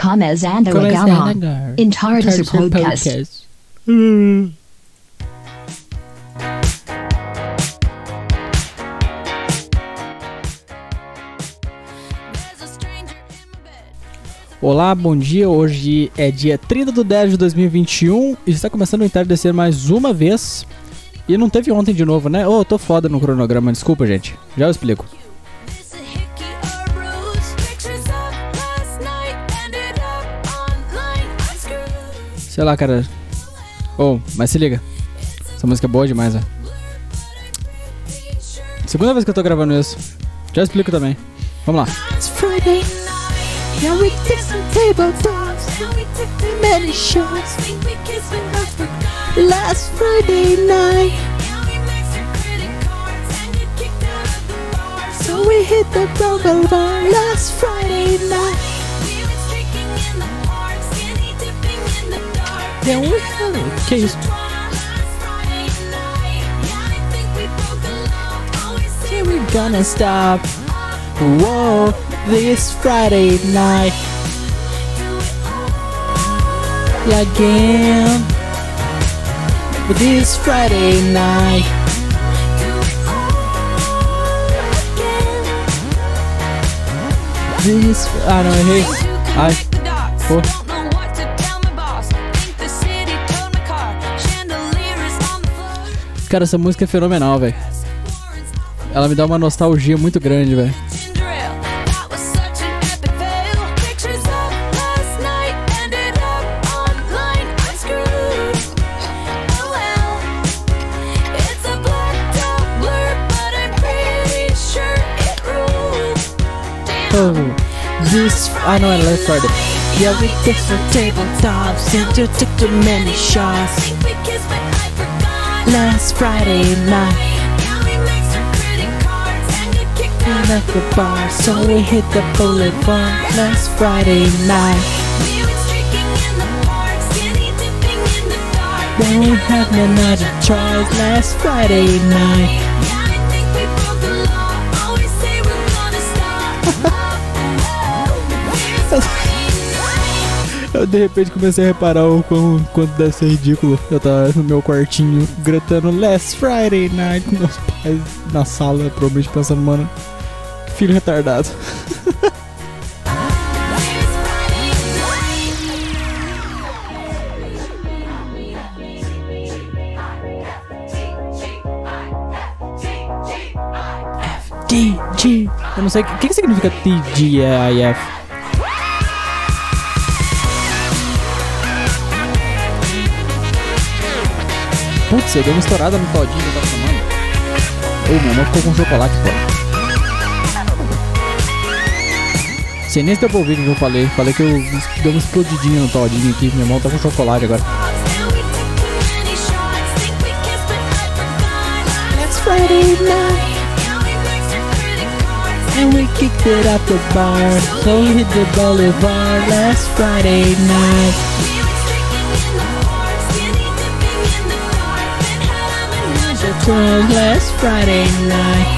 Começando agora. Em tarde podcast. Olá, bom dia. Hoje é dia 30 de 10 de 2021 e está começando o entardecer mais uma vez. E não teve ontem de novo, né? Oh, eu tô foda no cronograma, desculpa, gente. Já eu explico. Sei lá, cara. Oh, mas se liga. Essa música é boa demais, velho. Segunda vez que eu tô gravando isso. Já explico também. Vamos lá. Yeah, we took some tabletops. Yeah, we took too many shots. We kissed when I forgot. Last Friday night. Yeah, we maxed our credit cards and get kicked out of the bar. So we hit the Brogo bar last Friday night. Dark. Yeah, we had a case. Yeah, we're gonna stop. Whoa this Friday night. Again, but this Friday night. This, ah não, errei. Ai, pô. Cara, essa música é fenomenal, velho. Ela me dá uma nostalgia muito grande, velho. Oh, this I know I left Friday. Yeah, we some tabletops and you took too many shots. Last Friday night. We left the bar, so we hit the boulevard last Friday night. We were drinking in the park, skinny dipping in the dark. Then we had another tries last Friday night. Eu de repente comecei a reparar o quão, quanto deve ser ridículo. Eu tava no meu quartinho gritando Last Friday Night com meus pais na sala, provavelmente pensando, mano, filho retardado. FDG. Eu não sei o que, que significa TGIF. Putz, eu dei uma estourada no todinho que eu tava tomando. Ô, mamãe ficou com chocolate fora. Você nem se ouvir o que eu falei. Falei que eu dei uma explodidinha no todinho aqui. Minha mão tá com chocolate agora. Night And we kicked it at the bar So hit the boulevard last Friday night was last Friday night.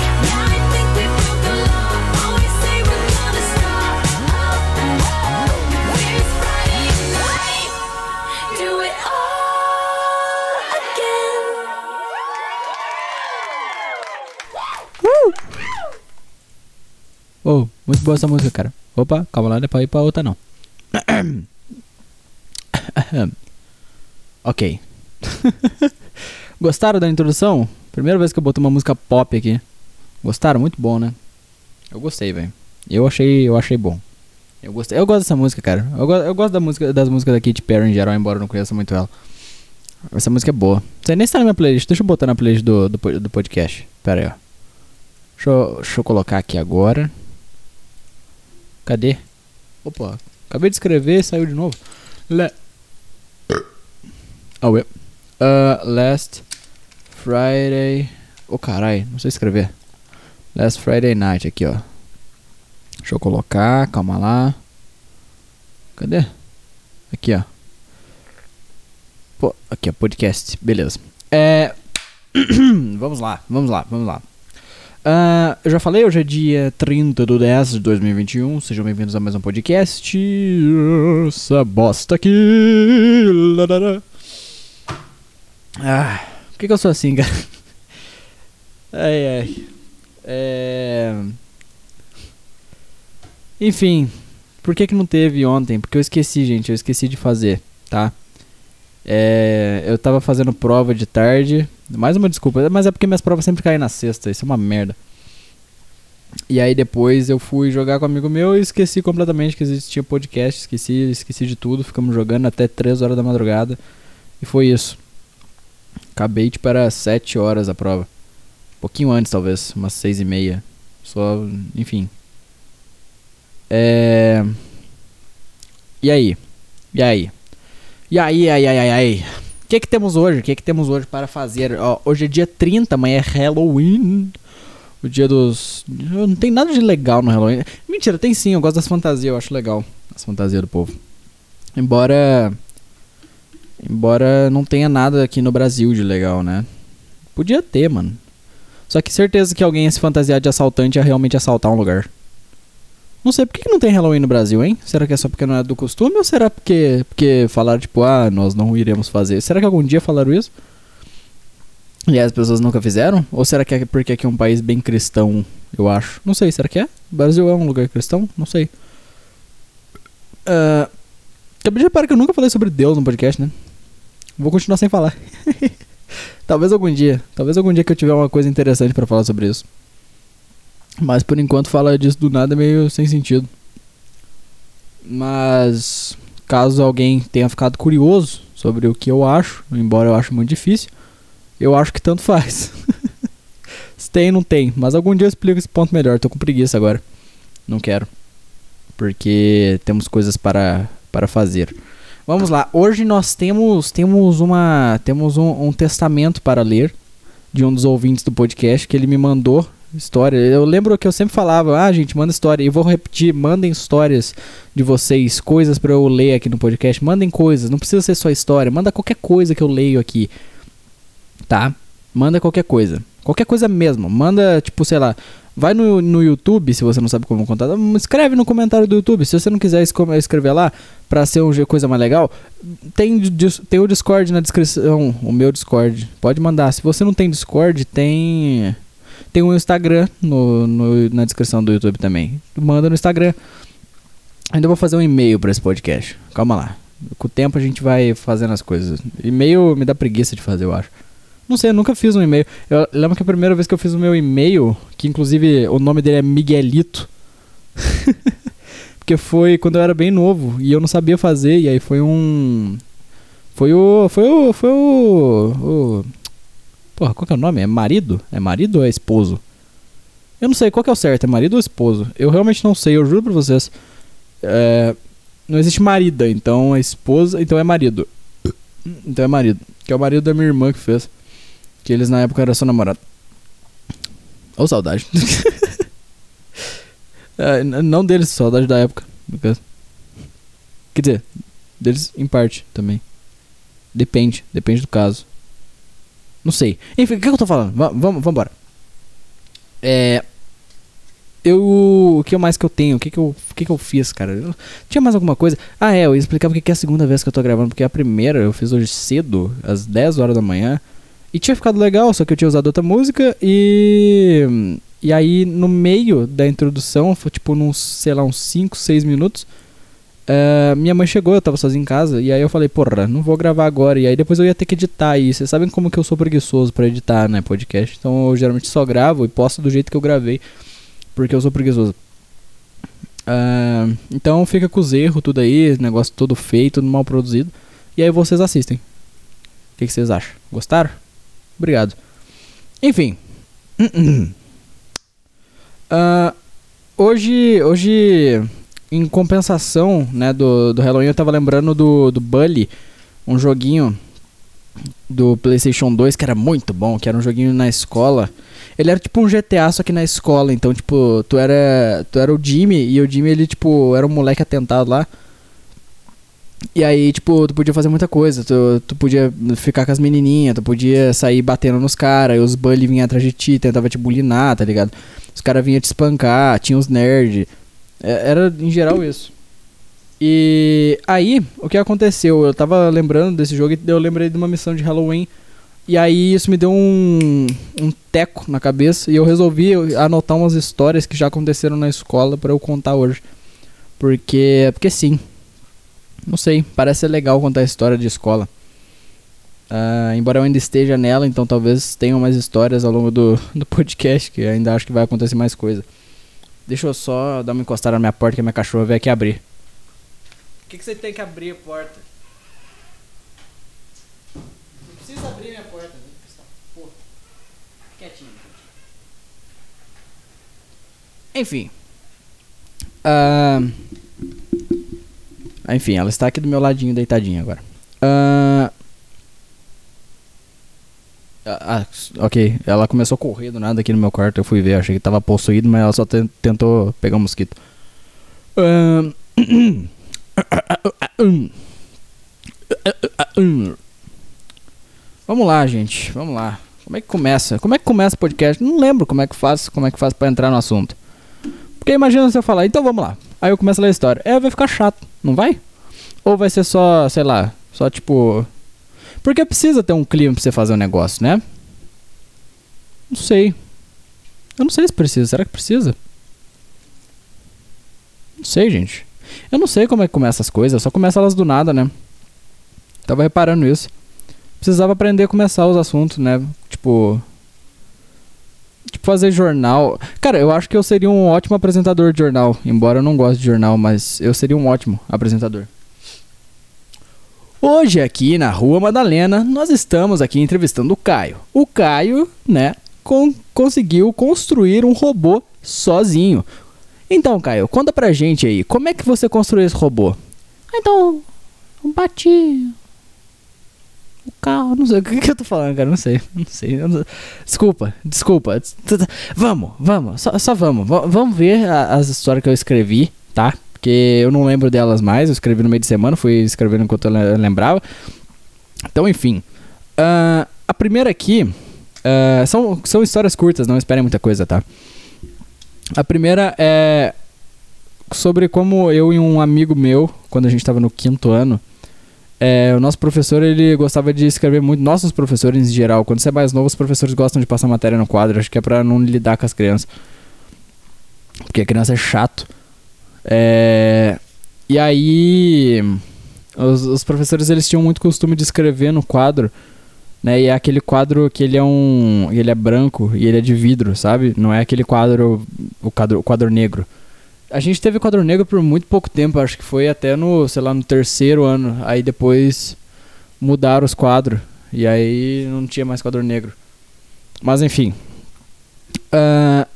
Oh, muito boa essa música, cara. Opa, calma lá, não é pra ir pra outra não. ok. Gostaram da introdução? Primeira vez que eu boto uma música pop aqui. Gostaram? Muito bom, né? Eu gostei, velho. Eu achei, eu achei bom. Eu gostei. Eu gosto dessa música, cara. Eu, go eu gosto da música, das músicas da Katy Perry em geral, embora eu não conheça muito ela. Essa música é boa. Você nem está na minha playlist. Deixa eu botar na playlist do, do, do podcast. Pera aí, ó. Deixa eu, deixa eu colocar aqui agora. Cadê? Opa, acabei de escrever e saiu de novo. Le oh, uh, last Friday. Ô oh, carai, não sei escrever. Last Friday Night aqui, ó. Deixa eu colocar, calma lá. Cadê? Aqui, ó. Pô, aqui, ó, podcast. Beleza. É. vamos lá, vamos lá, vamos lá. Uh, eu já falei, hoje é dia 30 de 10 de 2021. Sejam bem-vindos a mais um podcast. Essa bosta aqui. Ah, que, que eu sou assim, cara? Ai, ai. É... Enfim, por que, que não teve ontem? Porque eu esqueci, gente. Eu esqueci de fazer, tá? É... Eu tava fazendo prova de tarde. Mais uma desculpa, mas é porque minhas provas sempre caem na sexta. Isso é uma merda. E aí depois eu fui jogar com um amigo meu e esqueci completamente que existia podcast, esqueci, esqueci de tudo, ficamos jogando até 3 horas da madrugada. E foi isso. Acabei tipo era 7 horas a prova. Um pouquinho antes talvez, umas 6 e meia. Só, enfim. É... E aí? E aí? E aí, ai, ai, ai, ai. O que que temos hoje? O que que temos hoje para fazer? Ó, hoje é dia 30, amanhã é Halloween. O dia dos. Não tem nada de legal no Halloween. Mentira, tem sim, eu gosto das fantasias, eu acho legal. As fantasias do povo. Embora. Embora não tenha nada aqui no Brasil de legal, né? Podia ter, mano. Só que certeza que alguém ia se fantasiar de assaltante ia realmente assaltar um lugar. Não sei, por que não tem Halloween no Brasil, hein? Será que é só porque não é do costume ou será porque, porque falaram, tipo, ah, nós não iremos fazer? Será que algum dia falaram isso? E as pessoas nunca fizeram? Ou será que é porque aqui é um país bem cristão, eu acho? Não sei, será que é? O Brasil é um lugar cristão? Não sei. Uh, acabei de reparar que eu nunca falei sobre Deus no podcast, né? Vou continuar sem falar. talvez algum dia. Talvez algum dia que eu tiver uma coisa interessante para falar sobre isso. Mas por enquanto falar disso do nada é meio sem sentido. Mas caso alguém tenha ficado curioso sobre o que eu acho, embora eu ache muito difícil, eu acho que tanto faz. Se tem, não tem. Mas algum dia eu explico esse ponto melhor. Tô com preguiça agora. Não quero. Porque temos coisas para, para fazer. Vamos lá. Hoje nós temos temos uma temos um, um testamento para ler de um dos ouvintes do podcast que ele me mandou história. Eu lembro que eu sempre falava, ah, gente, manda história. E vou repetir, mandem histórias de vocês, coisas para eu ler aqui no podcast. Mandem coisas, não precisa ser só história, manda qualquer coisa que eu leio aqui tá? Manda qualquer coisa. Qualquer coisa mesmo. Manda, tipo, sei lá. Vai no, no YouTube, se você não sabe como contar. Escreve no comentário do YouTube. Se você não quiser escrever lá, pra ser uma coisa mais legal, tem, tem o Discord na descrição. O meu Discord. Pode mandar. Se você não tem Discord, tem. Tem um Instagram no, no, na descrição do YouTube também. Manda no Instagram. Ainda vou fazer um e-mail para esse podcast. Calma lá. Com o tempo a gente vai fazendo as coisas. E-mail me dá preguiça de fazer, eu acho. Não sei, eu nunca fiz um e-mail. Eu lembro que a primeira vez que eu fiz o meu e-mail, que inclusive o nome dele é Miguelito. Porque foi quando eu era bem novo e eu não sabia fazer, e aí foi um. Foi o. Foi o. Foi o. o porra, qual que é o nome? É marido? É marido ou é esposo? Eu não sei qual que é o certo, é marido ou esposo? Eu realmente não sei, eu juro pra vocês. É, não existe marida, então é esposa, então é marido. Então é marido. Que é o marido da minha irmã que fez. Que eles na época eram só namorado. Ou saudade. é, não deles, saudade da época. Quer dizer, deles em parte também. Depende, depende do caso. Não sei. Enfim, o que, eu tô falando? vamos, vamos embora. É. Eu. O que mais que eu tenho? O que, que, eu, o que, que eu fiz, cara? Eu, tinha mais alguma coisa? Ah, é, eu ia explicar porque é a segunda vez que eu tô gravando. Porque a primeira eu fiz hoje cedo, às 10 horas da manhã. E tinha ficado legal, só que eu tinha usado outra música e. E aí, no meio da introdução, foi tipo, uns, sei lá, uns 5, 6 minutos. Uh, minha mãe chegou, eu tava sozinho em casa, e aí eu falei, porra, não vou gravar agora. E aí depois eu ia ter que editar. E vocês sabem como que eu sou preguiçoso para editar, né, podcast. Então eu geralmente só gravo e posto do jeito que eu gravei, porque eu sou preguiçoso. Uh, então fica com os erros, tudo aí, negócio todo feito, tudo mal produzido. E aí vocês assistem. O que, que vocês acham? Gostaram? Obrigado. Enfim. Uh, hoje, hoje, em compensação né, do, do Halloween, eu tava lembrando do, do Bully, um joguinho do PlayStation 2 que era muito bom, que era um joguinho na escola. Ele era tipo um GTA, só que na escola. Então, tipo, tu era, tu era o Jimmy e o Jimmy, ele, tipo, era um moleque atentado lá. E aí, tipo, tu podia fazer muita coisa. Tu, tu podia ficar com as menininhas, tu podia sair batendo nos caras, e os bully vinham atrás de ti, tentava te bulinar, tá ligado? Os caras vinham te espancar, tinha os nerds. É, era em geral isso. E aí, o que aconteceu? Eu tava lembrando desse jogo e eu lembrei de uma missão de Halloween. E aí isso me deu um, um teco na cabeça e eu resolvi anotar umas histórias que já aconteceram na escola para eu contar hoje. Porque, porque sim. Não sei, parece ser legal contar a história de escola. Uh, embora eu ainda esteja nela, então talvez tenham mais histórias ao longo do, do podcast, que ainda acho que vai acontecer mais coisa. Deixa eu só dar uma encostada na minha porta que a minha cachorra veio aqui abrir. Por que, que você tem que abrir a porta? Não precisa abrir minha porta, né? Pô. Quietinho. Enfim. Uh, enfim, ela está aqui do meu ladinho, deitadinha agora. Uh, ah, ok. Ela começou a correr do nada aqui no meu quarto. Eu fui ver, achei que tava possuído, mas ela só tentou pegar um mosquito. Vamos lá, gente. Vamos lá. Como é que começa? Como é que começa o podcast? Não lembro como é que faz, como é que faz para entrar no assunto. Porque imagina se eu falar, então vamos lá. Aí eu começo a ler a história. É, vai ficar chato, não vai? Ou vai ser só, sei lá, só tipo porque precisa ter um clima pra você fazer um negócio, né? Não sei. Eu não sei se precisa. Será que precisa? Não sei, gente. Eu não sei como é que começa as coisas. Só começa elas do nada, né? Tava reparando isso. Precisava aprender a começar os assuntos, né? Tipo. Tipo, fazer jornal. Cara, eu acho que eu seria um ótimo apresentador de jornal. Embora eu não goste de jornal, mas eu seria um ótimo apresentador. Hoje aqui na Rua Madalena, nós estamos aqui entrevistando o Caio. O Caio, né, con conseguiu construir um robô sozinho. Então, Caio, conta pra gente aí, como é que você construiu esse robô? Então, eu bati o carro, não sei o que, que eu tô falando, cara, não sei, não sei. Não... Desculpa, desculpa. Vamos, vamos, só, só vamos. Vamos ver as histórias que eu escrevi, tá? porque eu não lembro delas mais. Eu escrevi no meio de semana, fui escrevendo enquanto eu lembrava. Então, enfim. Uh, a primeira aqui uh, são, são histórias curtas, não esperem muita coisa, tá? A primeira é sobre como eu e um amigo meu, quando a gente estava no quinto ano, é, o nosso professor ele gostava de escrever muito. Nossos professores em geral, quando você é mais novo, os professores gostam de passar matéria no quadro. Acho que é pra não lidar com as crianças. Porque a criança é chato. É, e aí, os, os, professores eles tinham muito costume de escrever no quadro, né? E é aquele quadro que ele é um, ele é branco e ele é de vidro, sabe? Não é aquele quadro, o quadro, o quadro negro. A gente teve quadro negro por muito pouco tempo, acho que foi até no, sei lá, no terceiro ano. Aí depois mudaram os quadros e aí não tinha mais quadro negro. Mas enfim. Uh,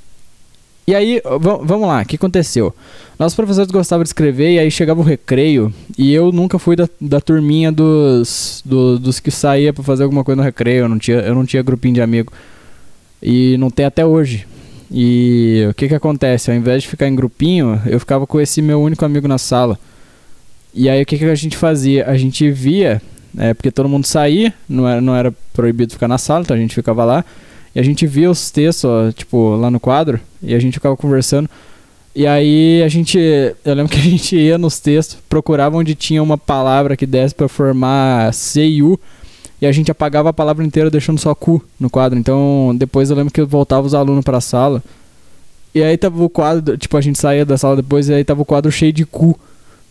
e aí, vamos lá, o que aconteceu? Nossos professores gostavam de escrever e aí chegava o recreio e eu nunca fui da, da turminha dos, do, dos que saía para fazer alguma coisa no recreio, eu não, tinha, eu não tinha grupinho de amigo. E não tem até hoje. E o que que acontece? Ao invés de ficar em grupinho, eu ficava com esse meu único amigo na sala. E aí o que que a gente fazia? A gente via, é, porque todo mundo saía, não era, não era proibido ficar na sala, então a gente ficava lá. E a gente via os textos, ó, tipo, lá no quadro, e a gente ficava conversando. E aí a gente. Eu lembro que a gente ia nos textos, procurava onde tinha uma palavra que desse para formar C e a gente apagava a palavra inteira deixando só cu no quadro. Então depois eu lembro que eu voltava os alunos pra sala. E aí tava o quadro, tipo, a gente saía da sala depois e aí tava o quadro cheio de cu.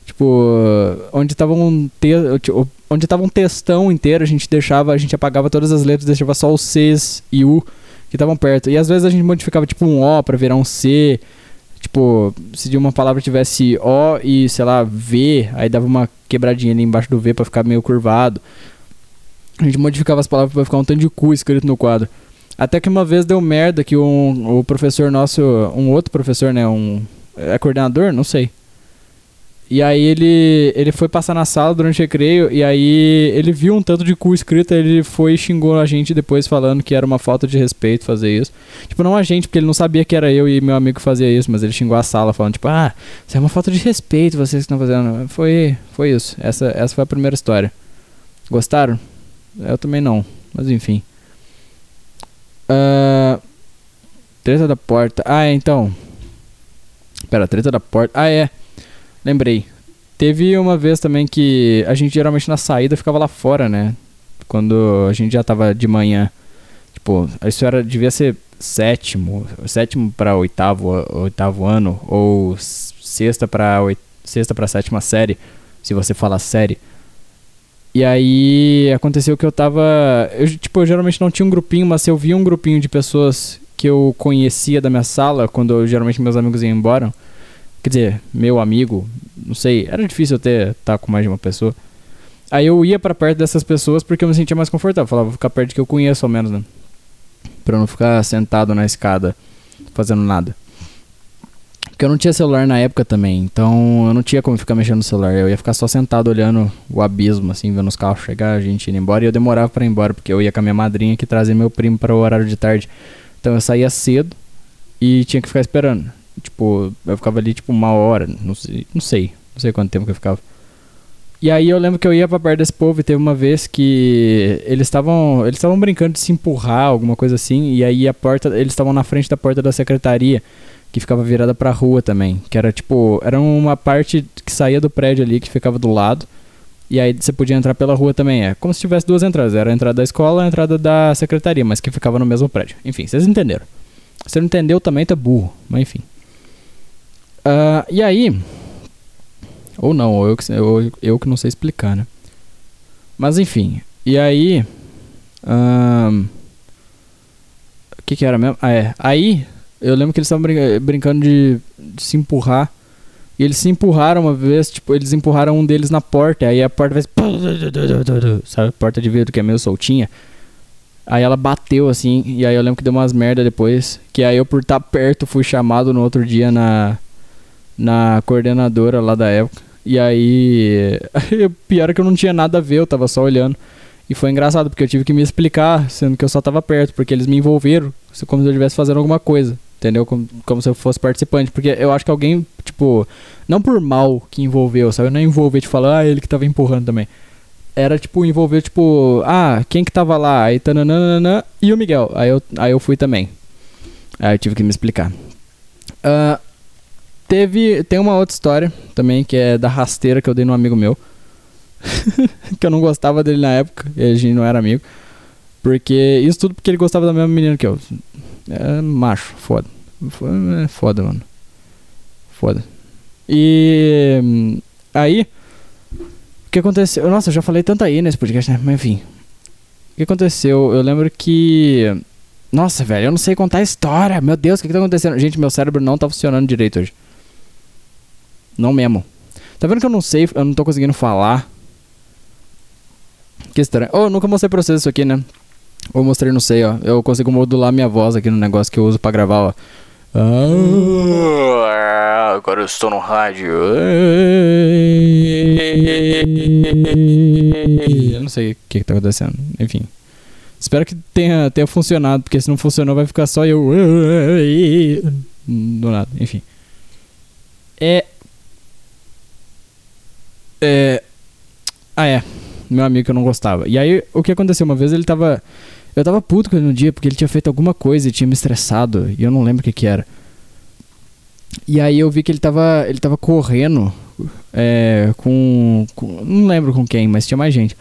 Tipo, onde tava um texto. Tipo, onde tava um textão inteiro, a gente deixava, a gente apagava todas as letras, deixava só os Cs e U que estavam perto. E às vezes a gente modificava tipo um O para virar um C. Tipo, se de uma palavra tivesse O e, sei lá, V, aí dava uma quebradinha ali embaixo do V para ficar meio curvado. A gente modificava as palavras para ficar um tanto de cu escrito no quadro. Até que uma vez deu merda que um, o professor nosso, um outro professor, né, um é coordenador, não sei. E aí ele, ele foi passar na sala durante o recreio e aí ele viu um tanto de cu escrito, ele foi e xingou a gente depois falando que era uma falta de respeito fazer isso. Tipo, não a gente, porque ele não sabia que era eu e meu amigo que fazia isso, mas ele xingou a sala falando tipo, ah, isso é uma falta de respeito vocês que estão fazendo. Foi, foi isso. Essa, essa foi a primeira história. Gostaram? Eu também não, mas enfim. Uh, treta da porta. Ah, é, então. Pera, treta da porta. Ah, é. Lembrei. Teve uma vez também que a gente geralmente na saída ficava lá fora, né? Quando a gente já tava de manhã. Tipo, isso era, devia ser sétimo, sétimo para oitavo, oitavo ano, ou sexta para sexta para sétima série, se você falar série. E aí aconteceu que eu tava, eu, tipo, eu geralmente não tinha um grupinho, mas se eu via um grupinho de pessoas que eu conhecia da minha sala, quando eu, geralmente meus amigos iam embora, Quer dizer, meu amigo, não sei, era difícil eu ter estar tá com mais de uma pessoa. Aí eu ia para perto dessas pessoas porque eu me sentia mais confortável. Falava, vou ficar perto de que eu conheço ao menos, né? Pra eu não ficar sentado na escada fazendo nada. Porque eu não tinha celular na época também, então eu não tinha como ficar mexendo no celular. Eu ia ficar só sentado olhando o abismo, assim, vendo os carros chegar, a gente indo embora. E eu demorava para ir embora, porque eu ia com a minha madrinha que trazia meu primo para o horário de tarde. Então eu saía cedo e tinha que ficar esperando. Tipo, eu ficava ali tipo uma hora, não sei, não sei, não sei quanto tempo que eu ficava. E aí eu lembro que eu ia pra perto desse povo e teve uma vez que eles estavam eles estavam brincando de se empurrar, alguma coisa assim, e aí a porta, eles estavam na frente da porta da secretaria, que ficava virada pra rua também, que era tipo, era uma parte que saía do prédio ali que ficava do lado. E aí você podia entrar pela rua também, é como se tivesse duas entradas, era a entrada da escola e a entrada da secretaria, mas que ficava no mesmo prédio. Enfim, vocês entenderam. Você não entendeu também, tá burro, mas enfim. Uh, e aí. Ou não, ou eu, eu, eu que não sei explicar, né? Mas enfim. E aí. O que que era mesmo? Ah, é. Aí. Eu lembro que eles estavam brin brincando de, de, se empurrar. E eles se empurraram uma vez, tipo, eles empurraram um deles na porta. Aí a porta fez. Sabe, porta de vidro que é meio soltinha. Aí ela bateu assim, e aí eu lembro que deu umas merda depois. Que aí eu, por estar tá perto, fui chamado no outro dia na, na coordenadora lá da época. E aí, pior é que eu não tinha nada a ver, eu tava só olhando. E foi engraçado, porque eu tive que me explicar, sendo que eu só tava perto, porque eles me envolveram, como se eu estivesse fazendo alguma coisa, entendeu? Como, como se eu fosse participante. Porque eu acho que alguém, tipo, não por mal que envolveu, sabe? Não envolver de falar, ah, ele que tava empurrando também. Era tipo, envolver, tipo, ah, quem que tava lá? Aí, tananana, e o Miguel. Aí eu, aí eu fui também. Aí eu tive que me explicar. Uh, Teve, tem uma outra história também, que é da rasteira que eu dei num amigo meu. que eu não gostava dele na época, e a gente não era amigo. Porque, isso tudo porque ele gostava da mesma menina que eu. É macho, foda. É foda, mano. Foda. E aí, o que aconteceu? Nossa, eu já falei tanto aí nesse podcast, né? Mas enfim. O que aconteceu? Eu lembro que. Nossa, velho, eu não sei contar a história. Meu Deus, o que, que tá acontecendo? Gente, meu cérebro não tá funcionando direito hoje. Não mesmo. Tá vendo que eu não sei, eu não tô conseguindo falar? Que estranho. Oh, nunca mostrei pra vocês isso aqui, né? Ou mostrei, não sei, ó. Eu consigo modular minha voz aqui no negócio que eu uso pra gravar, ó. Ah, agora eu estou no rádio. Eu não sei o que, que tá acontecendo. Enfim. Espero que tenha, tenha funcionado, porque se não funcionou vai ficar só eu. Do nada, enfim. É é... Ah, é. Meu amigo que eu não gostava. E aí, o que aconteceu? Uma vez ele tava. Eu tava puto com ele no dia porque ele tinha feito alguma coisa e tinha me estressado. E eu não lembro o que que era. E aí eu vi que ele tava. Ele tava correndo. É, com, com, Não lembro com quem, mas tinha mais gente.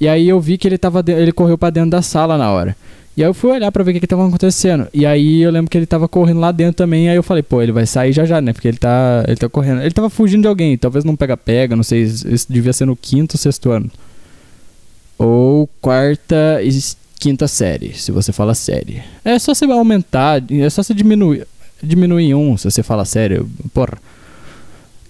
E aí eu vi que ele tava. Ele correu para dentro da sala na hora. E aí eu fui olhar pra ver o que que tava acontecendo. E aí eu lembro que ele tava correndo lá dentro também. Aí eu falei, pô, ele vai sair já já, né? Porque ele tá, ele tá correndo. Ele tava fugindo de alguém. Talvez não pega-pega, não sei. Isso devia ser no quinto, sexto ano. Ou quarta quinta série, se você fala série. É só você aumentar, é só você diminuir, diminuir um se você fala sério. Porra.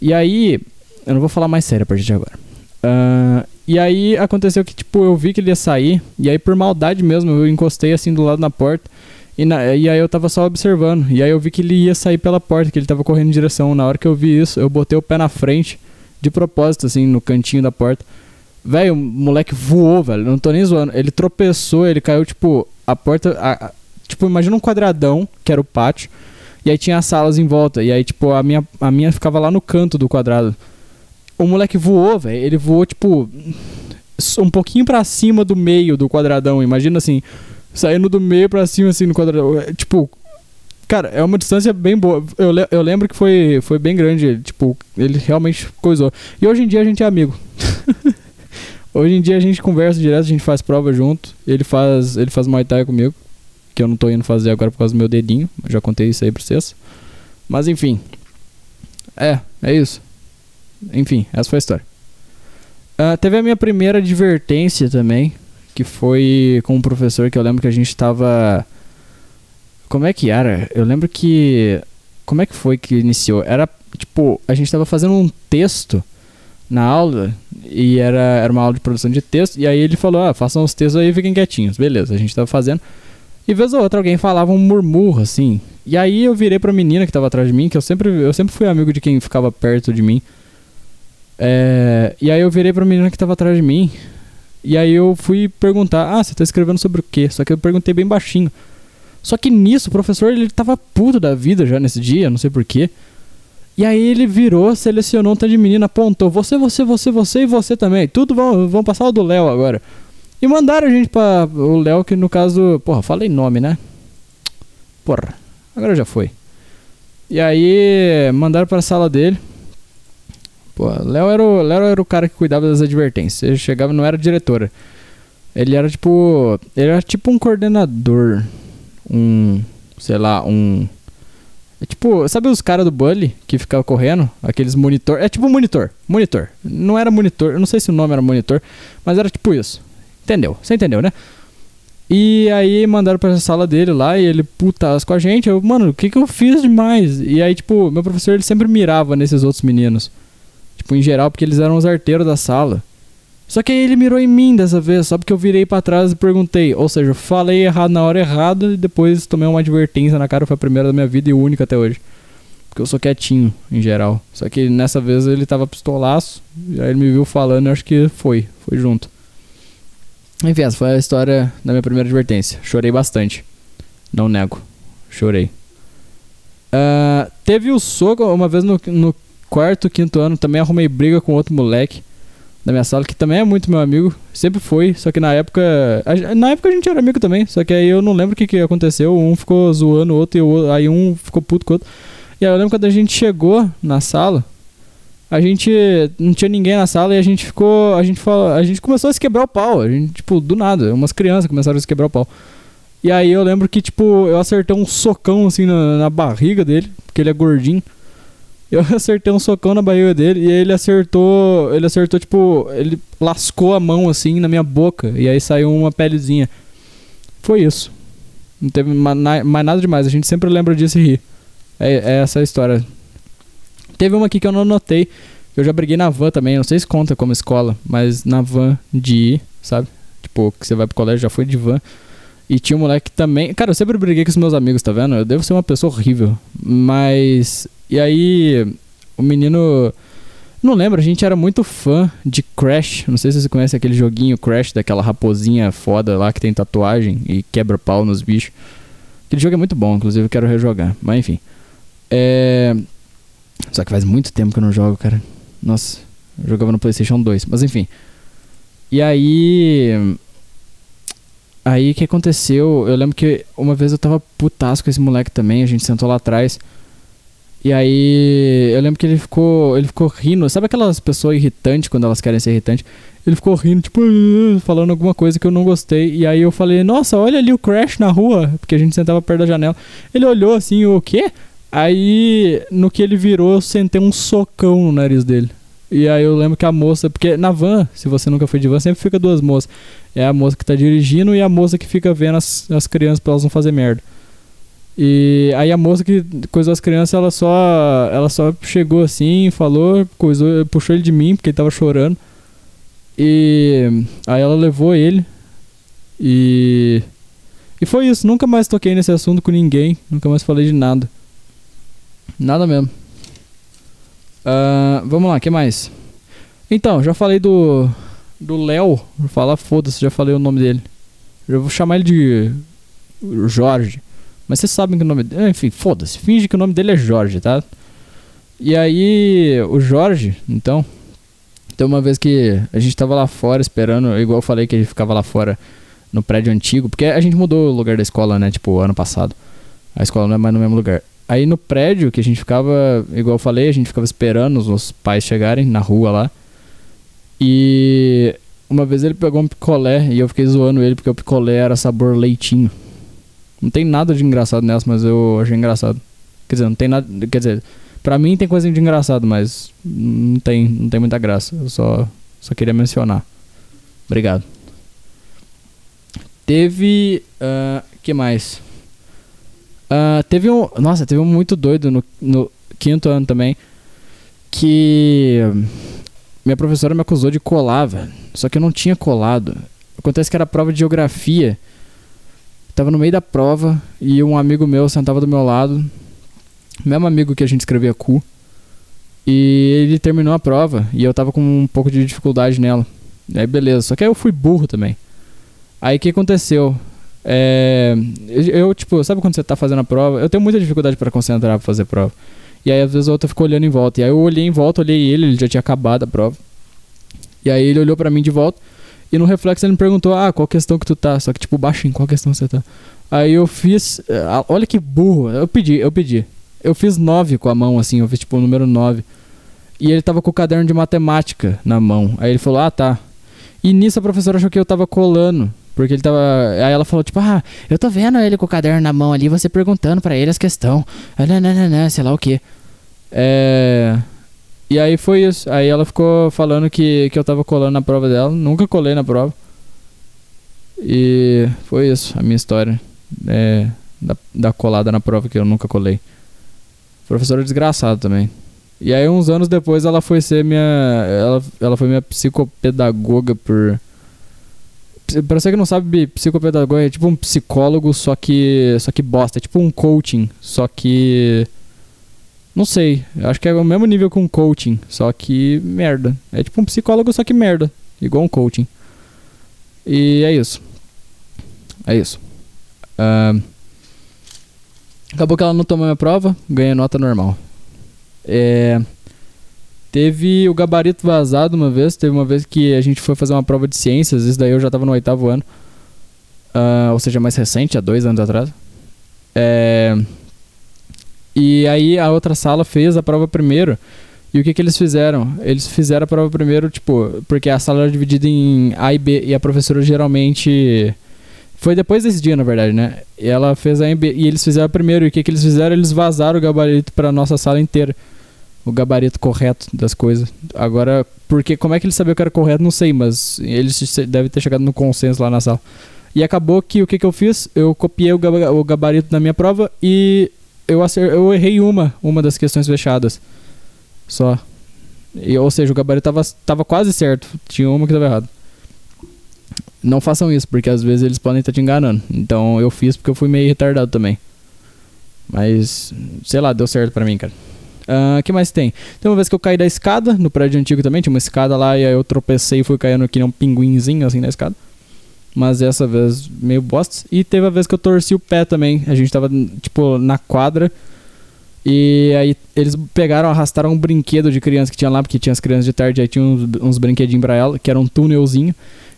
E aí, eu não vou falar mais sério a partir de agora. Uh, e aí aconteceu que, tipo, eu vi que ele ia sair. E aí, por maldade mesmo, eu encostei assim do lado da porta. E, na, e aí eu tava só observando. E aí eu vi que ele ia sair pela porta, que ele tava correndo em direção. Na hora que eu vi isso, eu botei o pé na frente de propósito, assim, no cantinho da porta. Velho, o moleque voou, velho. Não tô nem zoando. Ele tropeçou, ele caiu, tipo, a porta. A, a, tipo, imagina um quadradão, que era o pátio. E aí tinha as salas em volta. E aí, tipo, a minha, a minha ficava lá no canto do quadrado. O moleque voou, velho. Ele voou, tipo, um pouquinho para cima do meio do quadradão. Imagina assim, saindo do meio para cima, assim, no quadradão. É, tipo, cara, é uma distância bem boa. Eu, eu lembro que foi, foi bem grande. Tipo, ele realmente coisou. E hoje em dia a gente é amigo. hoje em dia a gente conversa direto, a gente faz prova junto. Ele faz, ele faz Muay Thai comigo que eu não tô indo fazer agora por causa do meu dedinho. Já contei isso aí pra vocês. Mas enfim. É, é isso. Enfim, essa foi a história. Uh, teve a minha primeira advertência também, que foi com um professor que eu lembro que a gente tava. Como é que era? Eu lembro que. Como é que foi que iniciou? Era tipo, a gente tava fazendo um texto na aula e era, era uma aula de produção de texto. E aí ele falou: Ah, façam os textos aí e fiquem quietinhos. Beleza, a gente tava fazendo. E vez ou outra alguém falava um murmurro assim. E aí eu virei pra menina que tava atrás de mim, que eu sempre, eu sempre fui amigo de quem ficava perto de mim. É, e aí eu virei pra menina que tava atrás de mim. E aí eu fui perguntar: Ah, você tá escrevendo sobre o quê? Só que eu perguntei bem baixinho. Só que nisso, o professor ele tava puto da vida já nesse dia, não sei porquê. E aí ele virou, selecionou um tanto de menina, apontou: Você, você, você, você e você também. Tudo vão, vão passar o do Léo agora. E mandaram a gente pra o Léo, que no caso. Porra, falei nome, né? Porra, agora já foi. E aí mandaram pra sala dele. Pô, Léo era, o, Léo era o cara que cuidava das advertências. Ele chegava, não era diretora. Ele era tipo. Ele era tipo um coordenador. Um. Sei lá, um. É tipo, sabe os caras do Bully que ficavam correndo? Aqueles monitor. É tipo monitor. Monitor. Não era monitor. Eu não sei se o nome era monitor. Mas era tipo isso. Entendeu? Você entendeu, né? E aí mandaram pra sala dele lá e ele putas com a gente. Eu, mano, o que que eu fiz demais? E aí, tipo, meu professor ele sempre mirava nesses outros meninos. Tipo, em geral, porque eles eram os arteiros da sala. Só que aí ele mirou em mim dessa vez, só porque eu virei para trás e perguntei. Ou seja, falei errado na hora errada e depois tomei uma advertência na cara. Foi a primeira da minha vida e única até hoje. Porque eu sou quietinho, em geral. Só que nessa vez ele tava pistolaço. E aí ele me viu falando e acho que foi. Foi junto. Enfim, essa foi a história da minha primeira advertência. Chorei bastante. Não nego. Chorei. Uh, teve o soco uma vez no, no quarto, quinto ano. Também arrumei briga com outro moleque da minha sala, que também é muito meu amigo. Sempre foi, só que na época. A, na época a gente era amigo também. Só que aí eu não lembro o que, que aconteceu. Um ficou zoando o outro e o, aí um ficou puto com o outro. E aí eu lembro quando a gente chegou na sala a gente não tinha ninguém na sala e a gente ficou, a gente falou, a gente começou a se quebrar o pau, a gente tipo do nada, umas crianças começaram a se quebrar o pau. E aí eu lembro que tipo, eu acertei um socão assim na, na barriga dele, porque ele é gordinho. Eu acertei um socão na barriga dele e ele acertou, ele acertou tipo, ele lascou a mão assim na minha boca e aí saiu uma pelezinha. Foi isso. Não teve mais nada demais, a gente sempre lembra disso e ri. É, é essa a história. Teve uma aqui que eu não notei. Eu já briguei na van também, não sei se conta como escola, mas na van de ir, sabe? Tipo, que você vai pro colégio, já foi de van. E tinha um moleque também. Cara, eu sempre briguei com os meus amigos, tá vendo? Eu devo ser uma pessoa horrível. Mas. E aí. O menino. Não lembro, a gente era muito fã de Crash. Não sei se você conhece aquele joguinho Crash, daquela raposinha foda lá que tem tatuagem e quebra pau nos bichos. Aquele jogo é muito bom, inclusive eu quero rejogar. Mas enfim. É. Só que faz muito tempo que eu não jogo, cara. Nossa, eu jogava no PlayStation 2. Mas enfim. E aí. Aí o que aconteceu? Eu lembro que uma vez eu tava putasco com esse moleque também. A gente sentou lá atrás. E aí eu lembro que ele ficou. Ele ficou rindo. Sabe aquelas pessoas irritantes quando elas querem ser irritantes? Ele ficou rindo, tipo, falando alguma coisa que eu não gostei. E aí eu falei, nossa, olha ali o Crash na rua. Porque a gente sentava perto da janela. Ele olhou assim, o quê? Aí, no que ele virou, eu sentei um socão no nariz dele. E aí eu lembro que a moça, porque na van, se você nunca foi de van, sempre fica duas moças. É a moça que tá dirigindo e a moça que fica vendo as, as crianças pra elas não fazer merda. E aí a moça que coisou as crianças, ela só ela só chegou assim, falou, coisou, puxou ele de mim porque ele tava chorando. E aí ela levou ele e e foi isso, nunca mais toquei nesse assunto com ninguém, nunca mais falei de nada. Nada mesmo. Uh, vamos lá, que mais? Então, já falei do. Do Léo. Vou falar, foda-se, já falei o nome dele. Eu vou chamar ele de. Jorge. Mas vocês sabem que o nome dele. Enfim, foda-se. Finge que o nome dele é Jorge, tá? E aí, o Jorge, então. Tem uma vez que a gente tava lá fora esperando, igual eu falei que a gente ficava lá fora no prédio antigo, porque a gente mudou o lugar da escola, né? Tipo, ano passado. A escola não é mais no mesmo lugar. Aí no prédio que a gente ficava, igual eu falei, a gente ficava esperando os nossos pais chegarem na rua lá. E uma vez ele pegou um picolé e eu fiquei zoando ele porque o picolé era sabor leitinho. Não tem nada de engraçado nessa, mas eu achei engraçado. Quer dizer, não tem nada. Quer dizer, pra mim tem coisa de engraçado, mas não tem, não tem muita graça. Eu só, só queria mencionar. Obrigado. Teve. Uh, que mais? Uh, teve um. Nossa, teve um muito doido no, no quinto ano também. Que. Minha professora me acusou de colar, velho. Só que eu não tinha colado. Acontece que era prova de geografia. Tava no meio da prova e um amigo meu sentava do meu lado. Mesmo amigo que a gente escrevia cu. E ele terminou a prova e eu tava com um pouco de dificuldade nela. Aí beleza, só que aí eu fui burro também. Aí o que aconteceu? É, eu, tipo, sabe quando você tá fazendo a prova? Eu tenho muita dificuldade para concentrar pra fazer prova. E aí às vezes a outra ficou olhando em volta. E aí eu olhei em volta, olhei ele, ele já tinha acabado a prova. E aí ele olhou para mim de volta. E no reflexo ele me perguntou, ah, qual questão que tu tá? Só que, tipo, baixinho, qual questão você tá? Aí eu fiz. Ah, olha que burro. Eu pedi, eu pedi. Eu fiz 9 com a mão, assim, eu fiz tipo o número 9. E ele tava com o caderno de matemática na mão. Aí ele falou, ah, tá. E nisso a professora achou que eu tava colando. Porque ele tava. Aí ela falou, tipo, ah, eu tô vendo ele com o caderno na mão ali, você perguntando para ele as questões. Ah, não, não, não, não, sei lá o que. É. E aí foi isso. Aí ela ficou falando que, que eu tava colando na prova dela. Nunca colei na prova. E foi isso, a minha história. É, da, da colada na prova que eu nunca colei. Professora desgraçada também. E aí uns anos depois ela foi ser minha. Ela, ela foi minha psicopedagoga por. Pra você que não sabe, psicopedagoga é tipo um psicólogo, só que. Só que bosta. É tipo um coaching. Só que não sei. Acho que é o mesmo nível que um coaching, só que merda. É tipo um psicólogo, só que merda. Igual um coaching. E é isso. É isso. Uh, acabou que ela não tomou minha prova, ganhei nota normal. É, teve o gabarito vazado uma vez. Teve uma vez que a gente foi fazer uma prova de ciências. Isso daí eu já tava no oitavo ano. Uh, ou seja, mais recente, há dois anos atrás. É e aí a outra sala fez a prova primeiro. E o que, que eles fizeram? Eles fizeram a prova primeiro, tipo, porque a sala era dividida em A e B, e a professora geralmente. Foi depois desse dia, na verdade, né? E ela fez a B, e eles fizeram primeiro. E o que, que eles fizeram? Eles vazaram o gabarito para nossa sala inteira. O gabarito correto das coisas. Agora, porque como é que eles sabiam que era correto, não sei, mas eles devem ter chegado no consenso lá na sala. E acabou que o que, que eu fiz? Eu copiei o gabarito da minha prova e eu, eu errei uma, uma das questões fechadas. Só. E, ou seja, o gabarito tava, tava quase certo. Tinha uma que tava errado. Não façam isso, porque às vezes eles podem estar te enganando. Então eu fiz porque eu fui meio retardado também. Mas, sei lá, deu certo pra mim, cara. O uh, que mais tem? Tem uma vez que eu caí da escada, no prédio antigo também, tinha uma escada lá, e aí eu tropecei e fui caindo que nem um pinguinzinho assim na escada mas dessa vez meio bosta. E teve a vez que eu torci o pé também. A gente tava, tipo, na quadra. E aí eles pegaram, arrastaram um brinquedo de criança que tinha lá, porque tinha as crianças de tarde, aí tinha uns, uns brinquedinhos pra ela, que era um túnelzinho.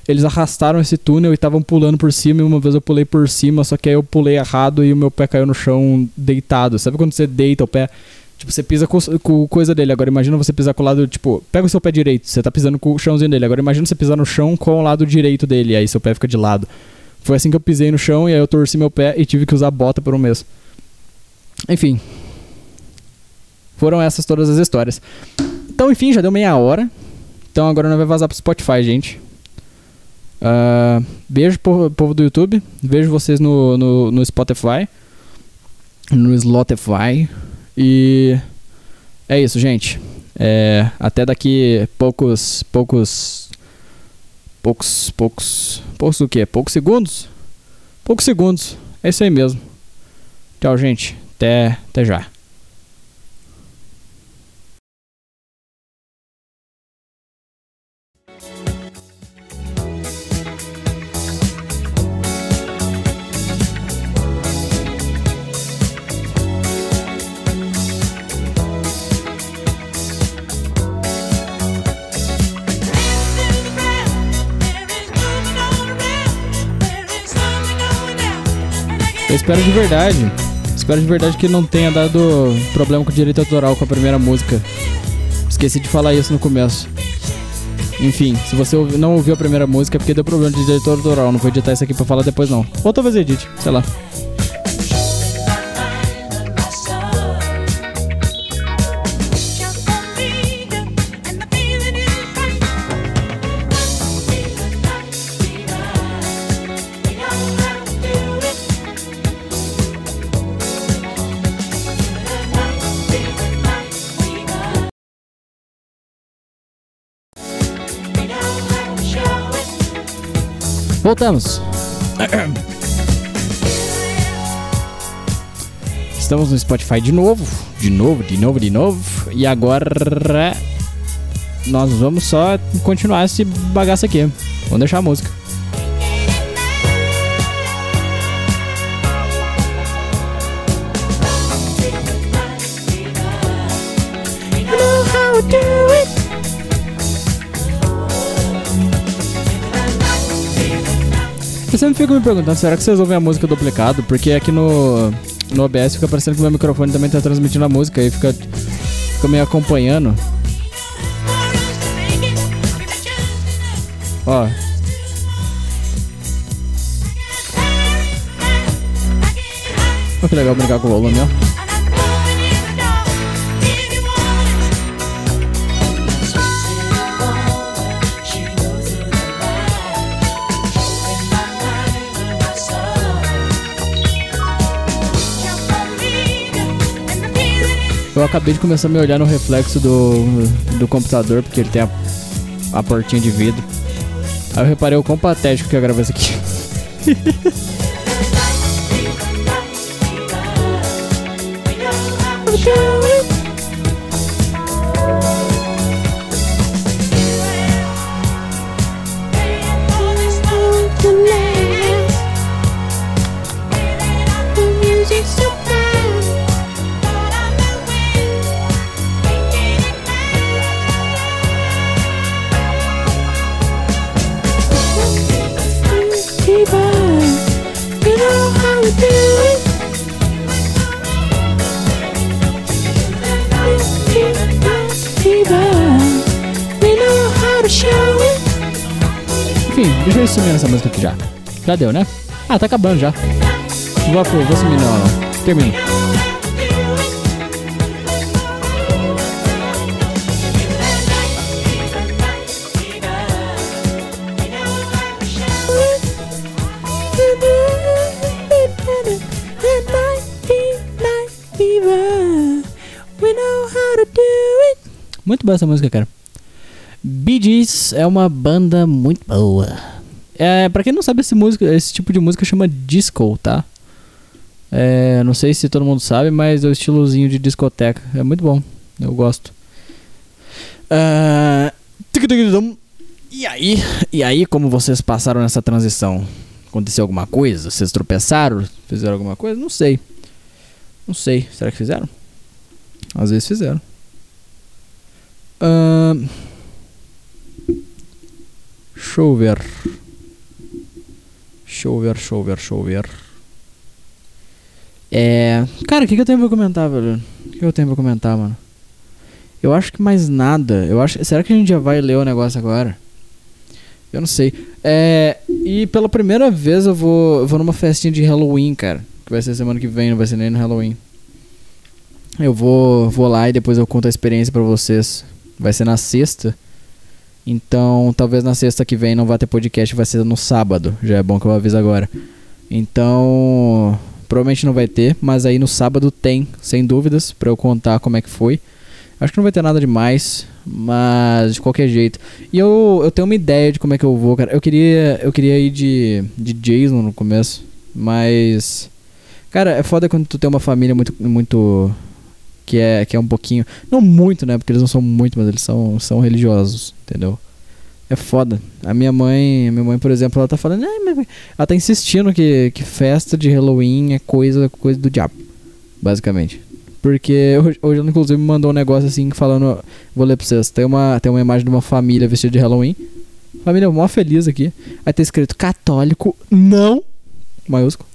Eles arrastaram esse túnel e estavam pulando por cima, e uma vez eu pulei por cima, só que aí eu pulei errado e o meu pé caiu no chão deitado. Sabe quando você deita o pé? Tipo, você pisa com, com coisa dele. Agora imagina você pisar com o lado, tipo, pega o seu pé direito, você tá pisando com o chãozinho dele. Agora imagina você pisar no chão com o lado direito dele, aí seu pé fica de lado. Foi assim que eu pisei no chão e aí eu torci meu pé e tive que usar bota por um mês. Enfim. Foram essas todas as histórias. Então, enfim, já deu meia hora. Então agora nós vai vazar pro Spotify, gente. Uh, beijo, povo, povo do YouTube. Vejo vocês no, no, no Spotify. No Slotify. E é isso, gente. É, até daqui poucos, poucos, poucos, poucos, poucos o quê? Poucos segundos? Poucos segundos. É isso aí mesmo. Tchau, gente. Até, até já. Espero de verdade. Espero de verdade que não tenha dado problema com o direito autoral com a primeira música. Esqueci de falar isso no começo. Enfim, se você não ouviu a primeira música é porque deu problema de direito autoral. Não vou editar isso aqui pra falar depois, não. Ou talvez edite, sei lá. Voltamos. Estamos no Spotify de novo, de novo, de novo, de novo. E agora nós vamos só continuar esse bagaço aqui. Vamos deixar a música. Eu sempre fico me perguntando, será que vocês ouvem a música duplicado? Porque aqui no, no OBS fica parecendo que o meu microfone também tá transmitindo a música e fica, fica meio acompanhando. Ó. Olha que legal brincar com o volume, ó. Eu acabei de começar a me olhar no reflexo do, do computador, porque ele tem a, a portinha de vidro. Aí eu reparei o quão patético que eu gravei isso aqui. Sumir nessa música aqui já. Já deu, né? Ah, tá acabando já. Vou, vou sumir. Termino. Muito boa essa música, cara. Bee Gees é uma banda muito boa. É, pra quem não sabe, esse, música, esse tipo de música chama disco, tá? É, não sei se todo mundo sabe, mas é o estilozinho de discoteca. É muito bom. Eu gosto. Uh, e aí? E aí, como vocês passaram nessa transição? Aconteceu alguma coisa? Vocês tropeçaram? Fizeram alguma coisa? Não sei. Não sei. Será que fizeram? Às vezes fizeram. Uh, deixa eu ver. Chover, chover, chover. É. Cara, o que, que eu tenho pra comentar, velho? O que eu tenho pra comentar, mano? Eu acho que mais nada. Eu acho. Será que a gente já vai ler o negócio agora? Eu não sei. É. E pela primeira vez eu vou. Eu vou numa festinha de Halloween, cara. Que vai ser semana que vem, não vai ser nem no Halloween. Eu vou, vou lá e depois eu conto a experiência pra vocês. Vai ser na sexta. Então, talvez na sexta que vem não vá ter podcast, vai ser no sábado. Já é bom que eu aviso agora. Então, provavelmente não vai ter, mas aí no sábado tem, sem dúvidas, para eu contar como é que foi. Acho que não vai ter nada demais, mas de qualquer jeito. E eu, eu tenho uma ideia de como é que eu vou, cara. Eu queria, eu queria ir de, de Jason no começo, mas. Cara, é foda quando tu tem uma família muito, muito que é, que é um pouquinho. Não muito, né? Porque eles não são muito, mas eles são, são religiosos, entendeu? É foda. A minha mãe, a minha mãe, por exemplo, ela tá falando, ah, ela tá insistindo que, que festa de Halloween é coisa, coisa do diabo, basicamente. Porque hoje, hoje ela inclusive me mandou um negócio assim falando, vou ler pra vocês, tem uma, tem uma imagem de uma família vestida de Halloween. Família mó feliz aqui. Aí tá escrito católico não, maiúsculo.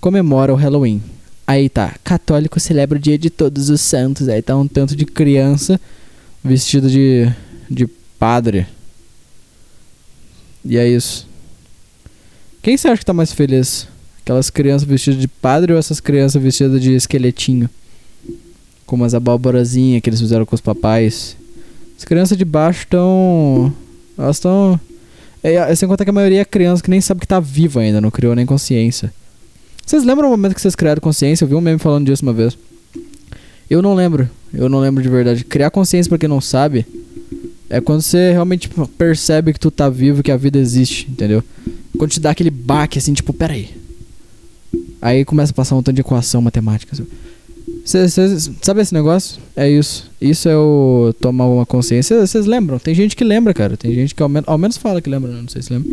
comemora o Halloween. Aí tá, católico celebra o dia de todos os santos. Aí tá um tanto de criança vestida de, de padre. E é isso. Quem você acha que tá mais feliz? Aquelas crianças vestidas de padre ou essas crianças vestidas de esqueletinho? Como as abóborazinhas que eles fizeram com os papais. As crianças de baixo estão. Elas estão. É, sem contar que a maioria é criança que nem sabe que tá viva ainda, não criou nem consciência. Vocês lembram o momento que vocês criaram consciência? Eu vi um meme falando disso uma vez. Eu não lembro. Eu não lembro de verdade. Criar consciência pra quem não sabe é quando você realmente tipo, percebe que tu tá vivo, que a vida existe, entendeu? Quando te dá aquele baque assim, tipo, peraí. Aí começa a passar um tanto de equação matemática. Cê, cê, sabe esse negócio? É isso. Isso é o tomar uma consciência. Vocês lembram? Tem gente que lembra, cara. Tem gente que ao, men ao menos fala que lembra, né? não sei se lembra.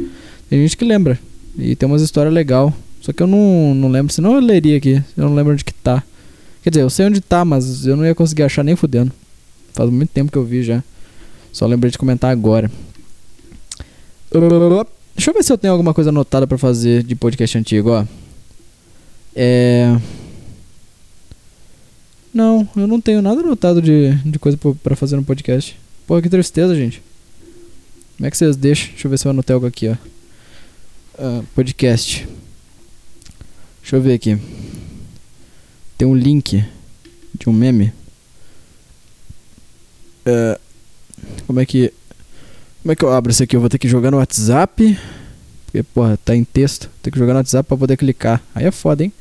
Tem gente que lembra. E tem umas histórias legais. Só que eu não, não lembro, senão eu leria aqui. Eu não lembro onde que tá. Quer dizer, eu sei onde tá, mas eu não ia conseguir achar nem fudendo. Faz muito tempo que eu vi já. Só lembrei de comentar agora. Deixa eu ver se eu tenho alguma coisa anotada para fazer de podcast antigo, ó. É. Não, eu não tenho nada anotado de, de coisa para fazer no podcast. Porra, que tristeza, gente. Como é que vocês deixam? Deixa eu ver se eu anotei algo aqui, ó. Uh, podcast. Deixa eu ver aqui. Tem um link de um meme. Uh, como é que. Como é que eu abro isso aqui? Eu vou ter que jogar no WhatsApp. Porque, porra, tá em texto. Tem que jogar no WhatsApp pra poder clicar. Aí é foda, hein?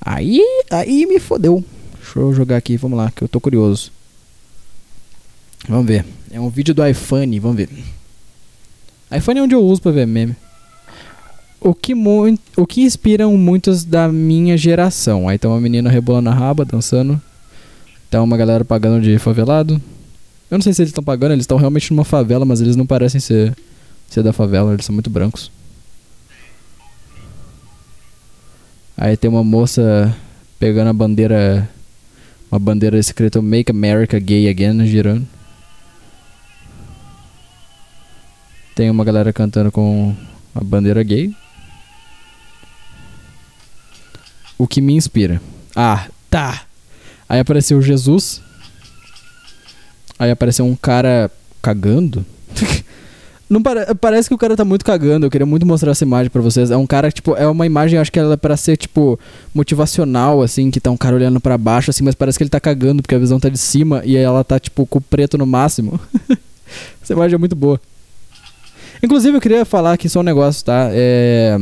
Aí. Aí me fodeu. Deixa eu jogar aqui, vamos lá, que eu tô curioso. Vamos ver. É um vídeo do iPhone, vamos ver. iPhone é onde eu uso pra ver meme. O que, o que inspiram muitos da minha geração. Aí tem uma menina rebolando a raba, dançando. Tem uma galera pagando de favelado. Eu não sei se eles estão pagando, eles estão realmente numa favela, mas eles não parecem ser, ser da favela, eles são muito brancos. Aí tem uma moça pegando a bandeira. Uma bandeira escrita Make America Gay Again girando. Tem uma galera cantando com a bandeira gay. O que me inspira. Ah, tá. Aí apareceu Jesus Aí apareceu um cara cagando. Não pare... Parece que o cara tá muito cagando. Eu queria muito mostrar essa imagem para vocês. É um cara, tipo, é uma imagem, acho que ela é pra ser, tipo, motivacional, assim, que tá um cara olhando para baixo, assim, mas parece que ele tá cagando, porque a visão tá de cima e ela tá, tipo, com o preto no máximo. essa imagem é muito boa. Inclusive, eu queria falar aqui só um negócio, tá? É.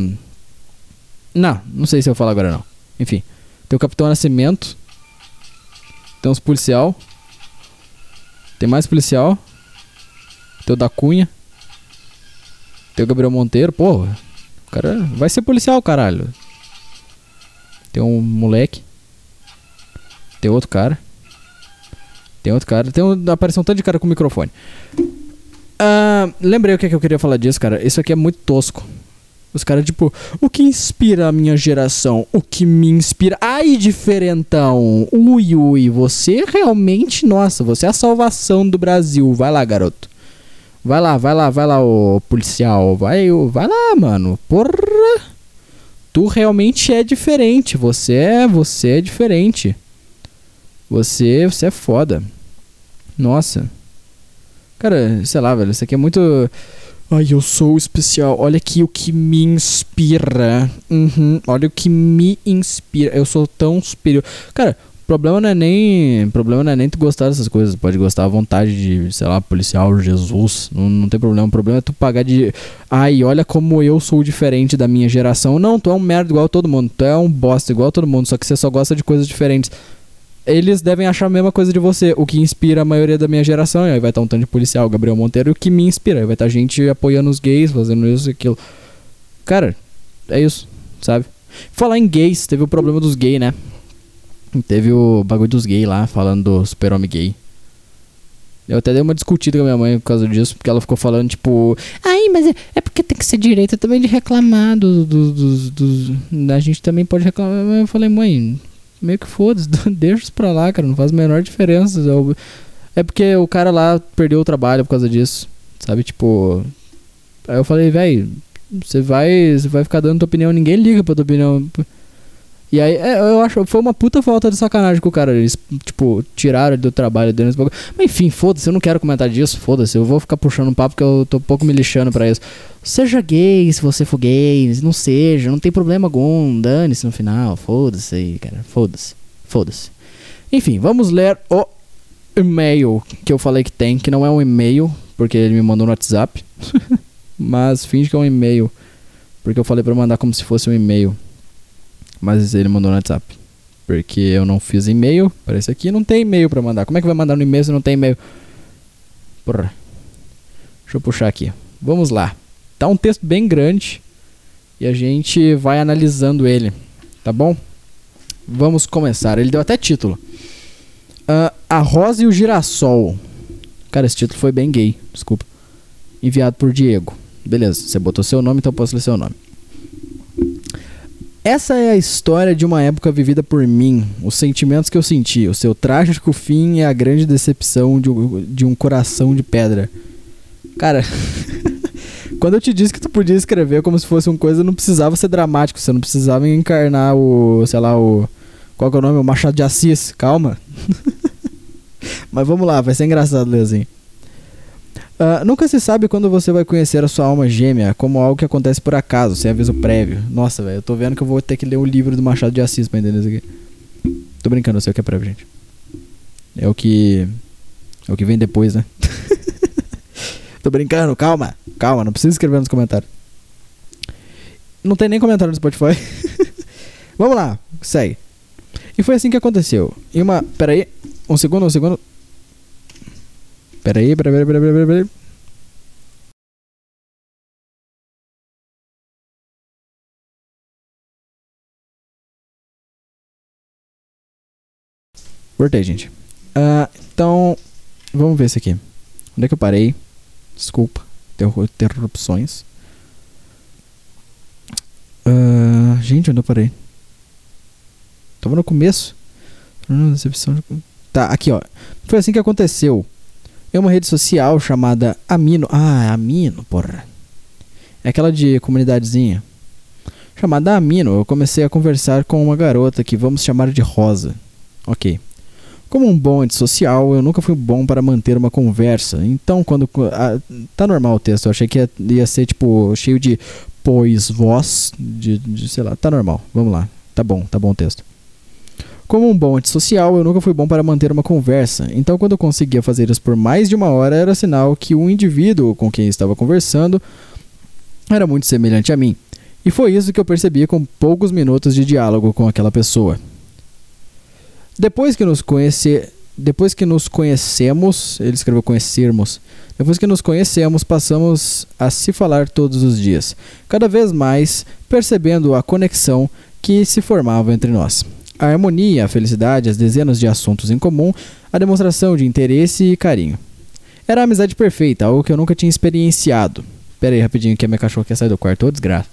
Não, não sei se eu falo agora não. Enfim. Tem o Capitão Nascimento. Tem os policial. Tem mais policial. Tem o da Cunha. Tem o Gabriel Monteiro. Porra. O cara vai ser policial, caralho. Tem um moleque. Tem outro cara. Tem outro cara. Tem um, apareceu um tanto de cara com microfone. Uh, lembrei o que, é que eu queria falar disso, cara. Isso aqui é muito tosco. Os caras, tipo, o que inspira a minha geração? O que me inspira? Ai, diferentão! Ui, ui, você realmente, nossa, você é a salvação do Brasil. Vai lá, garoto. Vai lá, vai lá, vai lá, ô policial. Vai, vai lá, mano. Porra! Tu realmente é diferente. Você é, você é diferente. Você, você é foda. Nossa. Cara, sei lá, velho, isso aqui é muito Ai, eu sou especial. Olha aqui o que me inspira. Uhum. Olha o que me inspira. Eu sou tão superior. Cara, problema não é nem. problema não é nem tu gostar dessas coisas. Pode gostar à vontade de, sei lá, policial, Jesus. Não, não tem problema. O problema é tu pagar de. Ai, olha como eu sou diferente da minha geração. Não, tu é um merda igual todo mundo. Tu é um bosta igual todo mundo. Só que você só gosta de coisas diferentes eles devem achar a mesma coisa de você, o que inspira a maioria da minha geração. E aí vai estar um tanto de policial, Gabriel Monteiro, o que me inspira. Aí vai estar gente apoiando os gays, fazendo isso e aquilo. Cara, é isso, sabe? Falar em gays, teve o problema dos gays, né? Teve o bagulho dos gays lá, falando do super-homem gay. Eu até dei uma discutida com a minha mãe por causa disso, porque ela ficou falando, tipo, ai, mas é, é porque tem que ser direito também de reclamar dos. Do, do, do, a gente também pode reclamar. Eu falei, mãe, meio que foda-se, deixa isso pra lá, cara, não faz a menor diferença. É porque o cara lá perdeu o trabalho por causa disso, sabe? Tipo. Aí eu falei, velho, você vai, você vai ficar dando tua opinião, ninguém liga pra tua opinião. E aí, é, eu acho, foi uma puta falta de sacanagem com o cara. Eles, tipo, tiraram do trabalho dele. Mas enfim, foda-se, eu não quero comentar disso, foda-se. Eu vou ficar puxando um papo porque eu tô um pouco me lixando pra isso. Seja gay se você for gay, não seja, não tem problema algum. Dane-se no final, foda-se aí, cara. Foda-se, foda-se. Enfim, vamos ler o e-mail que eu falei que tem, que não é um e-mail, porque ele me mandou no WhatsApp. mas finge que é um e-mail, porque eu falei pra mandar como se fosse um e-mail. Mas ele mandou no WhatsApp. Porque eu não fiz e-mail. Parece aqui não tem e-mail pra mandar. Como é que vai mandar no e-mail se não tem e-mail? Porra. Deixa eu puxar aqui. Vamos lá. Tá um texto bem grande. E a gente vai analisando ele. Tá bom? Vamos começar. Ele deu até título. Uh, a Rosa e o Girassol. Cara, esse título foi bem gay. Desculpa. Enviado por Diego. Beleza, você botou seu nome, então eu posso ler seu nome. Essa é a história de uma época vivida por mim, os sentimentos que eu senti, o seu trágico fim e a grande decepção de, de um coração de pedra. Cara, quando eu te disse que tu podia escrever como se fosse uma coisa, não precisava ser dramático, você não precisava encarnar o, sei lá, o. Qual que é o nome? O Machado de Assis, calma. Mas vamos lá, vai ser engraçado assim. Uh, nunca se sabe quando você vai conhecer a sua alma gêmea como algo que acontece por acaso, sem aviso prévio. Nossa, velho, eu tô vendo que eu vou ter que ler o livro do Machado de Assis pra entender isso aqui. Tô brincando, eu sei o que é prévio, gente. É o que. É o que vem depois, né? tô brincando, calma, calma, não precisa escrever nos comentários. Não tem nem comentário no Spotify. Vamos lá, segue. E foi assim que aconteceu. Em uma. Pera aí, um segundo, um segundo. Peraí, peraí, peraí, peraí, peraí. Voltei, gente. Uh, então, vamos ver esse aqui. Onde é que eu parei? Desculpa, interrupções. Uh, gente, onde eu parei? Tava no começo. Tá, aqui ó. Foi assim que aconteceu. É uma rede social chamada Amino. Ah, Amino, porra. É aquela de comunidadezinha. Chamada Amino, eu comecei a conversar com uma garota que vamos chamar de Rosa. Ok. Como um bom antissocial, eu nunca fui bom para manter uma conversa. Então, quando. Tá normal o texto, eu achei que ia, ia ser tipo cheio de pois, voz, de, de sei lá. Tá normal, vamos lá. Tá bom, tá bom o texto. Como um bom antissocial, eu nunca fui bom para manter uma conversa, então quando eu conseguia fazer isso por mais de uma hora, era sinal que o indivíduo com quem estava conversando era muito semelhante a mim. E foi isso que eu percebi com poucos minutos de diálogo com aquela pessoa. Depois que nos conhecer, depois que nos conhecemos, ele escreveu conhecermos. Depois que nos conhecemos, passamos a se falar todos os dias, cada vez mais percebendo a conexão que se formava entre nós a harmonia, a felicidade, as dezenas de assuntos em comum, a demonstração de interesse e carinho. Era a amizade perfeita, algo que eu nunca tinha experienciado. Pera aí, rapidinho, que a minha cachorra quer sair do quarto. Ô, desgraça.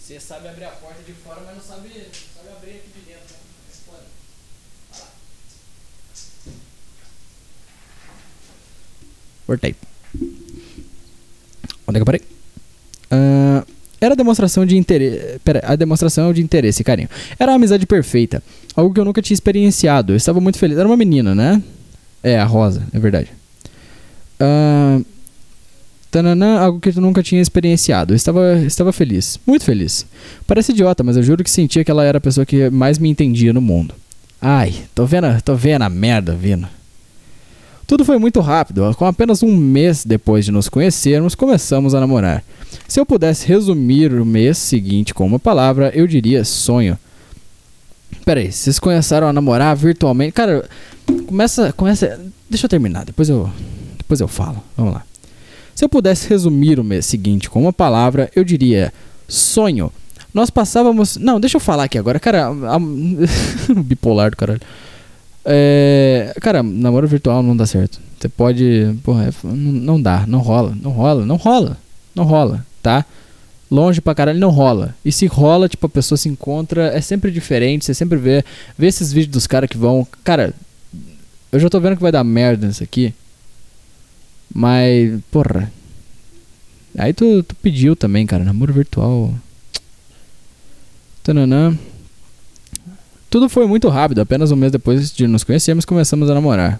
Você sabe abrir a porta de fora, mas não sabe, sabe abrir aqui de dentro. Né? Voltei. Onde é que eu parei? Uh, era demonstração de interesse. Pera, a demonstração de interesse carinho. Era a amizade perfeita. Algo que eu nunca tinha experienciado. Eu estava muito feliz. Era uma menina, né? É, a Rosa, é verdade. Uh, tananã, algo que eu nunca tinha experienciado. Eu estava, estava feliz. Muito feliz. Parece idiota, mas eu juro que sentia que ela era a pessoa que mais me entendia no mundo. Ai, tô vendo, tô vendo a merda vindo. Tudo foi muito rápido. Com apenas um mês depois de nos conhecermos, começamos a namorar. Se eu pudesse resumir o mês seguinte com uma palavra, eu diria sonho. Pera aí, vocês começaram a namorar virtualmente? Cara, começa, começa. Deixa eu terminar, depois eu, depois eu falo. Vamos lá. Se eu pudesse resumir o mês seguinte com uma palavra, eu diria sonho. Nós passávamos. Não, deixa eu falar aqui agora, cara. A... Bipolar do caralho. É... Cara, namoro virtual não dá certo. Você pode. Porra, é... não dá, não rola, não rola, não rola, não rola tá? Longe pra caralho não rola. E se rola, tipo, a pessoa se encontra, é sempre diferente, você sempre vê, vê esses vídeos dos caras que vão, cara, eu já tô vendo que vai dar merda nisso aqui. Mas, porra. Aí tu, tu pediu também, cara, namoro virtual. Tananã. Tudo foi muito rápido, apenas um mês depois de nos conhecermos começamos a namorar.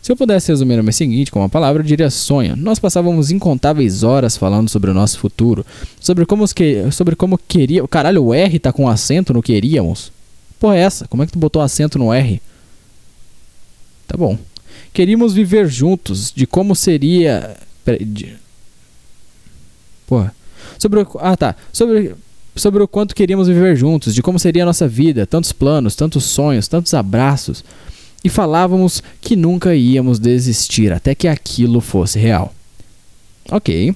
Se eu pudesse resumir o mês seguinte com uma palavra, eu diria sonho. Nós passávamos incontáveis horas falando sobre o nosso futuro, sobre como, que, sobre como queria. Caralho, o R tá com acento no queríamos. Porra, é essa? Como é que tu botou acento no R? Tá bom. Queríamos viver juntos, de como seria. Peraí, de... Porra. Sobre. Ah, tá. Sobre sobre o quanto queríamos viver juntos, de como seria a nossa vida, tantos planos, tantos sonhos, tantos abraços e falávamos que nunca íamos desistir até que aquilo fosse real. Ok.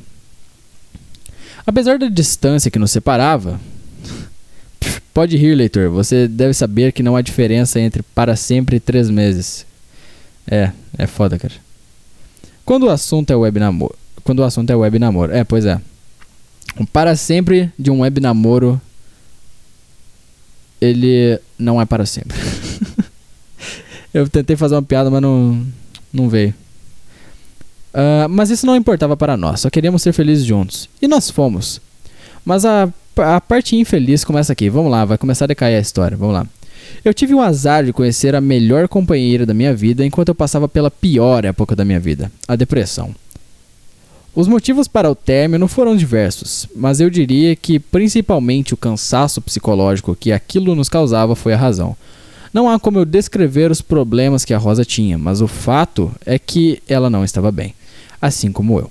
Apesar da distância que nos separava, pode rir, leitor, você deve saber que não há diferença entre para sempre e três meses. É, é foda, cara. Quando o assunto é web namoro. Quando o assunto é web namoro. É, pois é. Para sempre de um web namoro. Ele não é para sempre. Eu tentei fazer uma piada, mas não, não veio. Uh, mas isso não importava para nós, só queríamos ser felizes juntos. E nós fomos. Mas a, a parte infeliz começa aqui. Vamos lá, vai começar a decair a história. Vamos lá. Eu tive o azar de conhecer a melhor companheira da minha vida enquanto eu passava pela pior época da minha vida, a depressão. Os motivos para o término foram diversos, mas eu diria que principalmente o cansaço psicológico que aquilo nos causava foi a razão. Não há como eu descrever os problemas que a Rosa tinha, mas o fato é que ela não estava bem, assim como eu.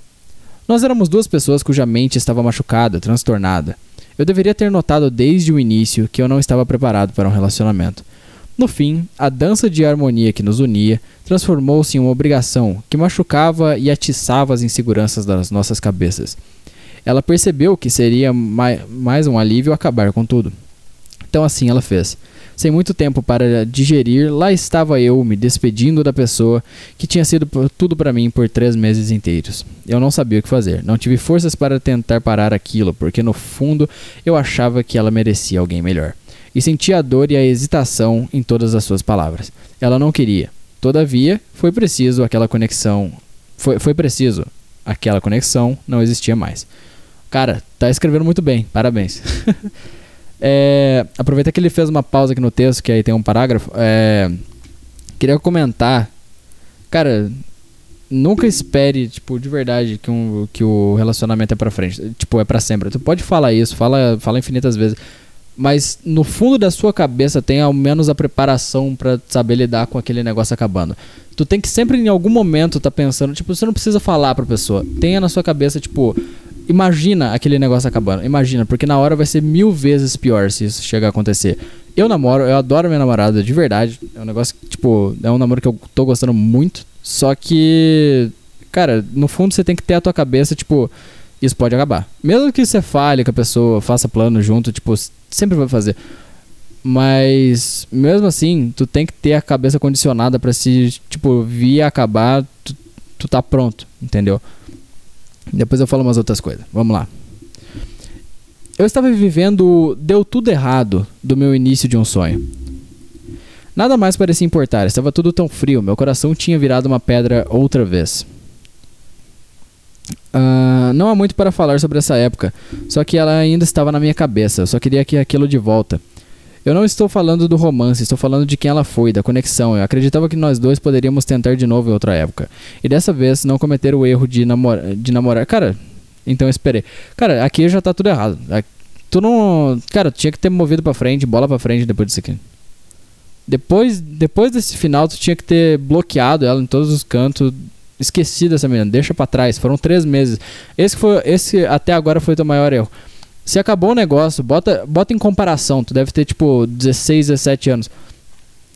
Nós éramos duas pessoas cuja mente estava machucada, transtornada. Eu deveria ter notado desde o início que eu não estava preparado para um relacionamento. No fim, a dança de harmonia que nos unia transformou-se em uma obrigação que machucava e atiçava as inseguranças das nossas cabeças. Ela percebeu que seria mais um alívio acabar com tudo. Então assim ela fez. Sem muito tempo para digerir, lá estava eu me despedindo da pessoa que tinha sido tudo para mim por três meses inteiros. Eu não sabia o que fazer, não tive forças para tentar parar aquilo, porque no fundo eu achava que ela merecia alguém melhor. E sentia a dor e a hesitação em todas as suas palavras. Ela não queria. Todavia, foi preciso aquela conexão. Foi, foi preciso. Aquela conexão não existia mais. Cara, tá escrevendo muito bem, parabéns. É, aproveita que ele fez uma pausa aqui no texto, que aí tem um parágrafo. É, queria comentar. Cara, nunca espere, tipo, de verdade, que, um, que o relacionamento é pra frente. Tipo, é pra sempre. Tu pode falar isso, fala, fala infinitas vezes. Mas no fundo da sua cabeça tem ao menos a preparação para saber lidar com aquele negócio acabando. Tu tem que sempre em algum momento tá pensando, tipo, você não precisa falar pra pessoa. Tenha na sua cabeça, tipo, imagina aquele negócio acabando. Imagina, porque na hora vai ser mil vezes pior se isso chegar a acontecer. Eu namoro, eu adoro minha namorada, de verdade. É um negócio que, tipo, é um namoro que eu tô gostando muito. Só que, cara, no fundo você tem que ter a tua cabeça, tipo, isso pode acabar. Mesmo que você fale com a pessoa, faça plano junto, tipo, sempre vai fazer. Mas, mesmo assim, tu tem que ter a cabeça condicionada para se, tipo, vir acabar, tu, tu tá pronto, entendeu? Depois eu falo umas outras coisas. Vamos lá. Eu estava vivendo deu tudo errado do meu início de um sonho. Nada mais parecia importar, estava tudo tão frio, meu coração tinha virado uma pedra outra vez. Uh, não há muito para falar sobre essa época, só que ela ainda estava na minha cabeça, eu só queria que aquilo de volta. Eu não estou falando do romance, estou falando de quem ela foi, da conexão. Eu acreditava que nós dois poderíamos tentar de novo em outra época. E dessa vez não cometer o erro de, namor de namorar. Cara, então esperei. Cara, aqui já tá tudo errado. Tu não. Cara, tinha que ter movido pra frente, bola pra frente depois disso aqui. Depois, depois desse final, tu tinha que ter bloqueado ela em todos os cantos. Esquecido essa menina, deixa pra trás. Foram três meses. Esse foi. Esse até agora foi o teu maior erro. Se acabou o negócio, bota, bota em comparação. Tu deve ter tipo 16, 17 anos.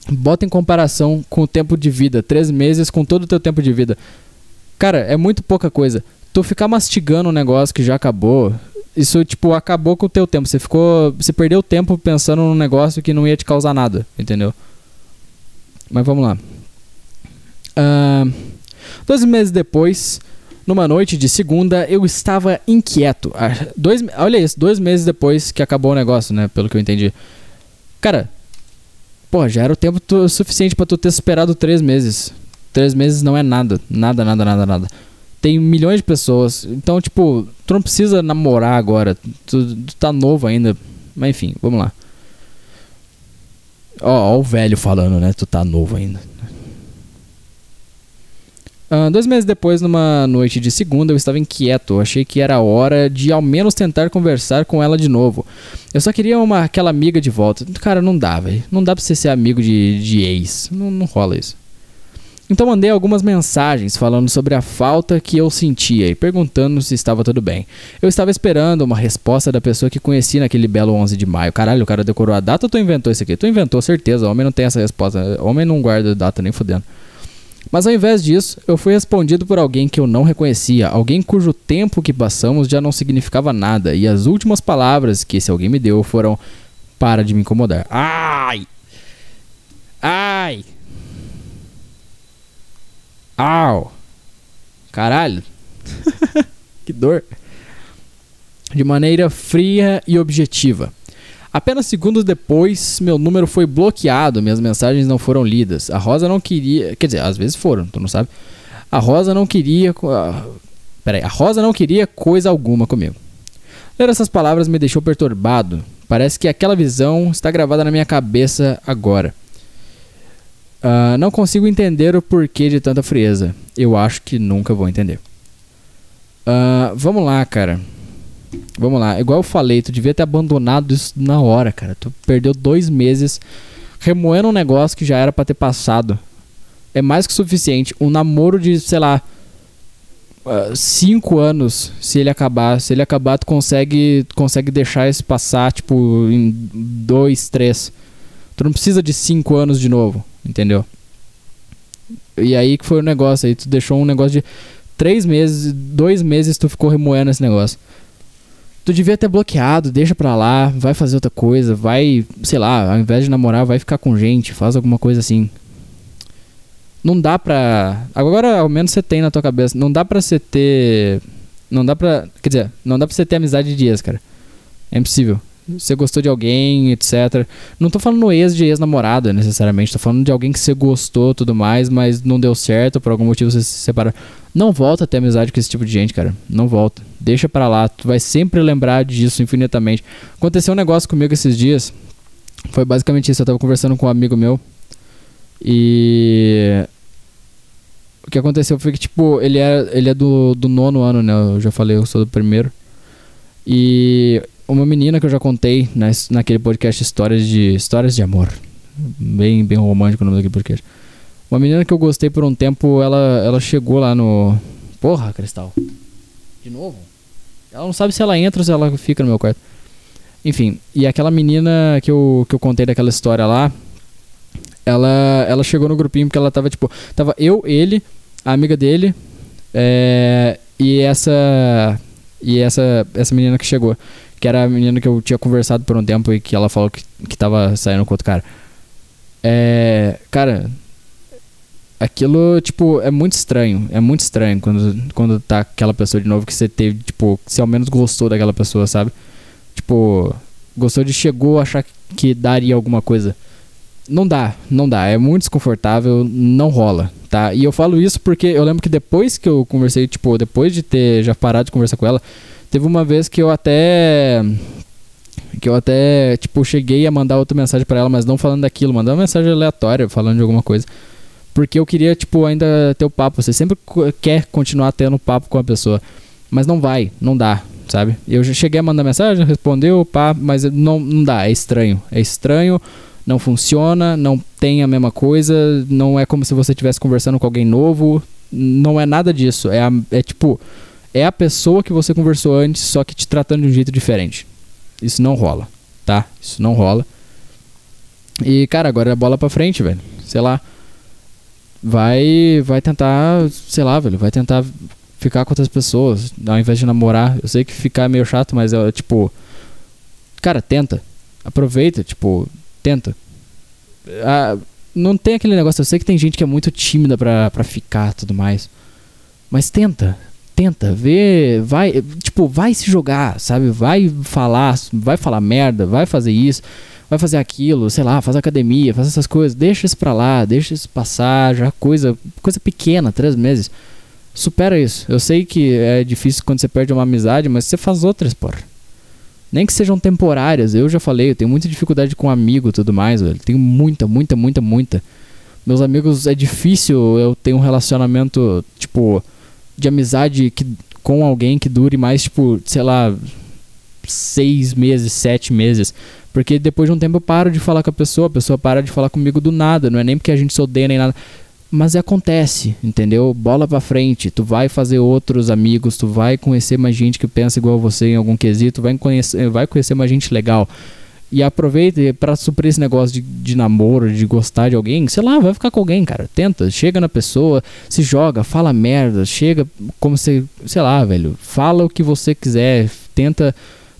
Bota em comparação com o tempo de vida. Três meses com todo o teu tempo de vida. Cara, é muito pouca coisa. Tu ficar mastigando um negócio que já acabou. Isso, tipo, acabou com o teu tempo. Você ficou. Você perdeu tempo pensando num negócio que não ia te causar nada. Entendeu? Mas vamos lá. Uh, dois meses depois, numa noite de segunda, eu estava inquieto. Ah, dois, olha isso, dois meses depois que acabou o negócio, né? Pelo que eu entendi. Cara, pô, já era o tempo suficiente para tu ter esperado três meses. Três meses não é nada. Nada, nada, nada, nada. Tem milhões de pessoas. Então, tipo, tu não precisa namorar agora. Tu, tu tá novo ainda. Mas enfim, vamos lá. Ó, ó o velho falando, né? Tu tá novo ainda. Uh, dois meses depois, numa noite de segunda, eu estava inquieto. achei que era hora de ao menos tentar conversar com ela de novo. Eu só queria uma, aquela amiga de volta. Cara, não dá, velho. Não dá pra você ser amigo de, de ex. Não, não rola isso. Então mandei algumas mensagens falando sobre a falta que eu sentia e perguntando se estava tudo bem. Eu estava esperando uma resposta da pessoa que conheci naquele belo 11 de maio. Caralho, o cara decorou a data ou tu inventou isso aqui? Tu inventou, certeza. O homem não tem essa resposta. O homem não guarda data nem fudendo. Mas ao invés disso, eu fui respondido por alguém que eu não reconhecia, alguém cujo tempo que passamos já não significava nada, e as últimas palavras que esse alguém me deu foram: Para de me incomodar. Ai! Ai! Au! Caralho! que dor! De maneira fria e objetiva. Apenas segundos depois, meu número foi bloqueado, minhas mensagens não foram lidas. A Rosa não queria. Quer dizer, às vezes foram, tu não sabe. A Rosa não queria. Peraí, a Rosa não queria coisa alguma comigo. Ler essas palavras me deixou perturbado. Parece que aquela visão está gravada na minha cabeça agora. Uh, não consigo entender o porquê de tanta frieza. Eu acho que nunca vou entender. Uh, vamos lá, cara. Vamos lá. Igual eu falei, tu devia ter abandonado isso na hora, cara. Tu perdeu dois meses remoendo um negócio que já era para ter passado. É mais que suficiente. Um namoro de, sei lá, uh, cinco anos, se ele acabar. Se ele acabar, tu consegue, consegue deixar isso passar, tipo, em dois, três. Tu não precisa de cinco anos de novo. Entendeu? E aí que foi o negócio. Aí tu deixou um negócio de três meses, dois meses tu ficou remoendo esse negócio. Tu devia ter bloqueado, deixa pra lá, vai fazer outra coisa, vai, sei lá, ao invés de namorar, vai ficar com gente, faz alguma coisa assim. Não dá pra. Agora ao menos você tem na tua cabeça. Não dá pra você ter. Não dá pra. Quer dizer, não dá pra você ter amizade de ex, cara. É impossível você gostou de alguém, etc. Não tô falando ex de ex-namorada, necessariamente. Tô falando de alguém que você gostou tudo mais, mas não deu certo, por algum motivo você se separa. Não volta a ter amizade com esse tipo de gente, cara. Não volta. Deixa pra lá. Tu vai sempre lembrar disso infinitamente. Aconteceu um negócio comigo esses dias. Foi basicamente isso. Eu tava conversando com um amigo meu. E. O que aconteceu foi que, tipo, ele é, ele é do, do nono ano, né? Eu já falei, eu sou do primeiro. E uma menina que eu já contei nas, naquele podcast Histórias de Histórias de Amor. Bem, bem romântico o nome daquele podcast. Uma menina que eu gostei por um tempo, ela, ela chegou lá no. Porra, Cristal. De novo? Ela não sabe se ela entra ou se ela fica no meu quarto. Enfim, e aquela menina que eu, que eu contei daquela história lá, ela, ela chegou no grupinho porque ela tava tipo. Tava eu, ele, a amiga dele, é, e essa. E essa, essa menina que chegou que era a menina que eu tinha conversado por um tempo e que ela falou que, que tava saindo com outro cara. É. Cara. Aquilo, tipo, é muito estranho. É muito estranho quando, quando tá aquela pessoa de novo que você teve, tipo, que você ao menos gostou daquela pessoa, sabe? Tipo, gostou de chegou a achar que daria alguma coisa. Não dá, não dá. É muito desconfortável, não rola, tá? E eu falo isso porque eu lembro que depois que eu conversei, tipo, depois de ter já parado de conversar com ela, Teve uma vez que eu até que eu até, tipo, cheguei a mandar outra mensagem para ela, mas não falando daquilo, mandar uma mensagem aleatória, falando de alguma coisa. Porque eu queria, tipo, ainda ter o papo. Você sempre quer continuar tendo papo com a pessoa, mas não vai, não dá, sabe? Eu já cheguei a mandar mensagem, respondeu, pá, mas não, não dá, é estranho. É estranho, não funciona, não tem a mesma coisa, não é como se você estivesse conversando com alguém novo, não é nada disso. É, é tipo, é a pessoa que você conversou antes, só que te tratando de um jeito diferente. Isso não rola, tá? Isso não rola. E, cara, agora é bola pra frente, velho. Sei lá. Vai, vai tentar, sei lá, velho, vai tentar ficar com outras pessoas, ao invés de namorar. Eu sei que ficar é meio chato, mas é tipo. Cara, tenta. Aproveita, tipo, tenta. Ah, não tem aquele negócio. Eu sei que tem gente que é muito tímida pra, pra ficar tudo mais. Mas tenta tenta, vê, vai, tipo, vai se jogar, sabe? Vai falar, vai falar merda, vai fazer isso, vai fazer aquilo, sei lá, faz academia, faz essas coisas, deixa isso pra lá, deixa isso passar, já coisa, coisa pequena, três meses. Supera isso. Eu sei que é difícil quando você perde uma amizade, mas você faz outras, porra. Nem que sejam temporárias. Eu já falei, eu tenho muita dificuldade com amigo e tudo mais, velho. Tenho muita, muita, muita, muita. Meus amigos, é difícil eu ter um relacionamento, tipo, de amizade que, com alguém que dure mais, tipo, sei lá, seis meses, sete meses. Porque depois de um tempo eu paro de falar com a pessoa, a pessoa para de falar comigo do nada. Não é nem porque a gente se odeia nem nada. Mas acontece, entendeu? Bola pra frente. Tu vai fazer outros amigos, tu vai conhecer mais gente que pensa igual a você em algum quesito, vai conhecer, vai conhecer mais gente legal. E aproveite para suprir esse negócio de, de namoro, de gostar de alguém. Sei lá, vai ficar com alguém, cara. Tenta, chega na pessoa, se joga, fala merda, chega como se, sei lá, velho. Fala o que você quiser, tenta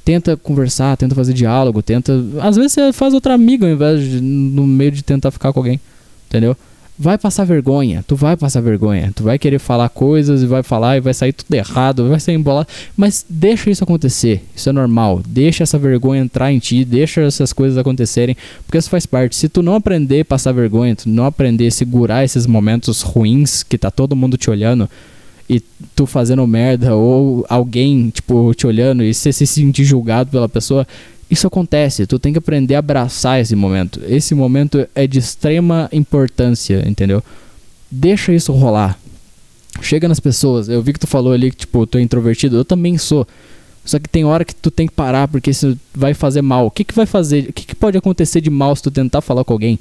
tenta conversar, tenta fazer diálogo, tenta. Às vezes você faz outra amiga ao invés de no meio de tentar ficar com alguém. Entendeu? Vai passar vergonha, tu vai passar vergonha, tu vai querer falar coisas e vai falar e vai sair tudo errado, vai sair embolado, mas deixa isso acontecer, isso é normal, deixa essa vergonha entrar em ti, deixa essas coisas acontecerem, porque isso faz parte. Se tu não aprender a passar vergonha, tu não aprender a segurar esses momentos ruins que tá todo mundo te olhando, e tu fazendo merda ou alguém, tipo, te olhando e você se sentir julgado pela pessoa, isso acontece. Tu tem que aprender a abraçar esse momento. Esse momento é de extrema importância, entendeu? Deixa isso rolar. Chega nas pessoas. Eu vi que tu falou ali que, tipo, tu é introvertido. Eu também sou. Só que tem hora que tu tem que parar porque isso vai fazer mal. O que, que vai fazer? O que, que pode acontecer de mal se tu tentar falar com alguém?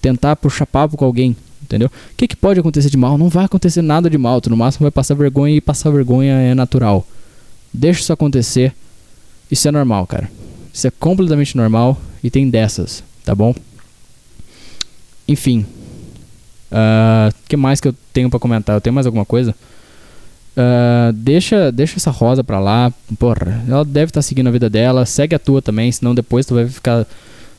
Tentar puxar papo com alguém? entendeu? O que, que pode acontecer de mal? Não vai acontecer nada de mal, tu no máximo vai passar vergonha e passar vergonha é natural. Deixa isso acontecer. Isso é normal, cara. Isso é completamente normal e tem dessas, tá bom? Enfim. O uh, que mais que eu tenho para comentar? Eu tenho mais alguma coisa? Uh, deixa, deixa essa rosa pra lá. Porra, ela deve estar tá seguindo a vida dela. Segue a tua também, senão depois tu vai ficar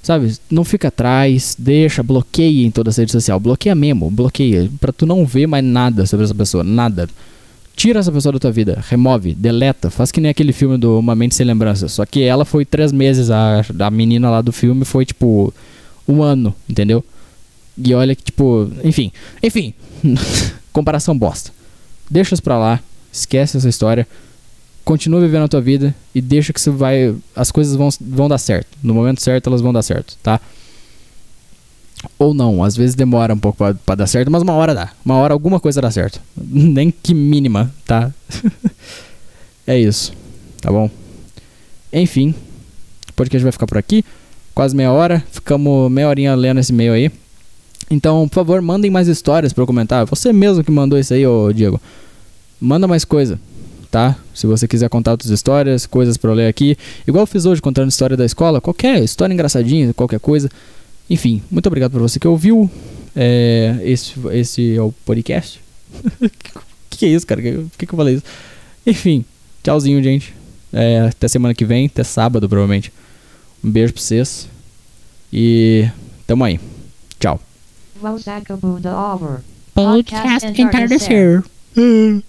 Sabe? Não fica atrás, deixa, bloqueia em toda a rede social. Bloqueia mesmo, bloqueia. Pra tu não ver mais nada sobre essa pessoa, nada. Tira essa pessoa da tua vida, remove, deleta, faz que nem aquele filme do Uma Mente Sem Lembrança. Só que ela foi três meses, a, a menina lá do filme foi tipo um ano, entendeu? E olha que tipo, enfim, enfim, comparação bosta. Deixa isso pra lá, esquece essa história continua vivendo a tua vida e deixa que você vai. As coisas vão, vão dar certo. No momento certo, elas vão dar certo, tá? Ou não, às vezes demora um pouco para dar certo, mas uma hora dá. Uma hora alguma coisa dá certo. Nem que mínima, tá? é isso, tá bom? Enfim, o podcast vai ficar por aqui. Quase meia hora. Ficamos meia horinha lendo esse e-mail aí. Então, por favor, mandem mais histórias para eu comentar. Você mesmo que mandou isso aí, ô Diego. Manda mais coisa tá? Se você quiser contar outras histórias, coisas para ler aqui, igual eu fiz hoje contando história da escola, qualquer história engraçadinha, qualquer coisa. Enfim, muito obrigado por você que ouviu. É, esse, esse é o podcast. que, que é isso, cara? Por que, que eu falei isso? Enfim, tchauzinho, gente. É, até semana que vem, até sábado, provavelmente. Um beijo pra vocês. E tamo aí. Tchau. Podcast entardecer.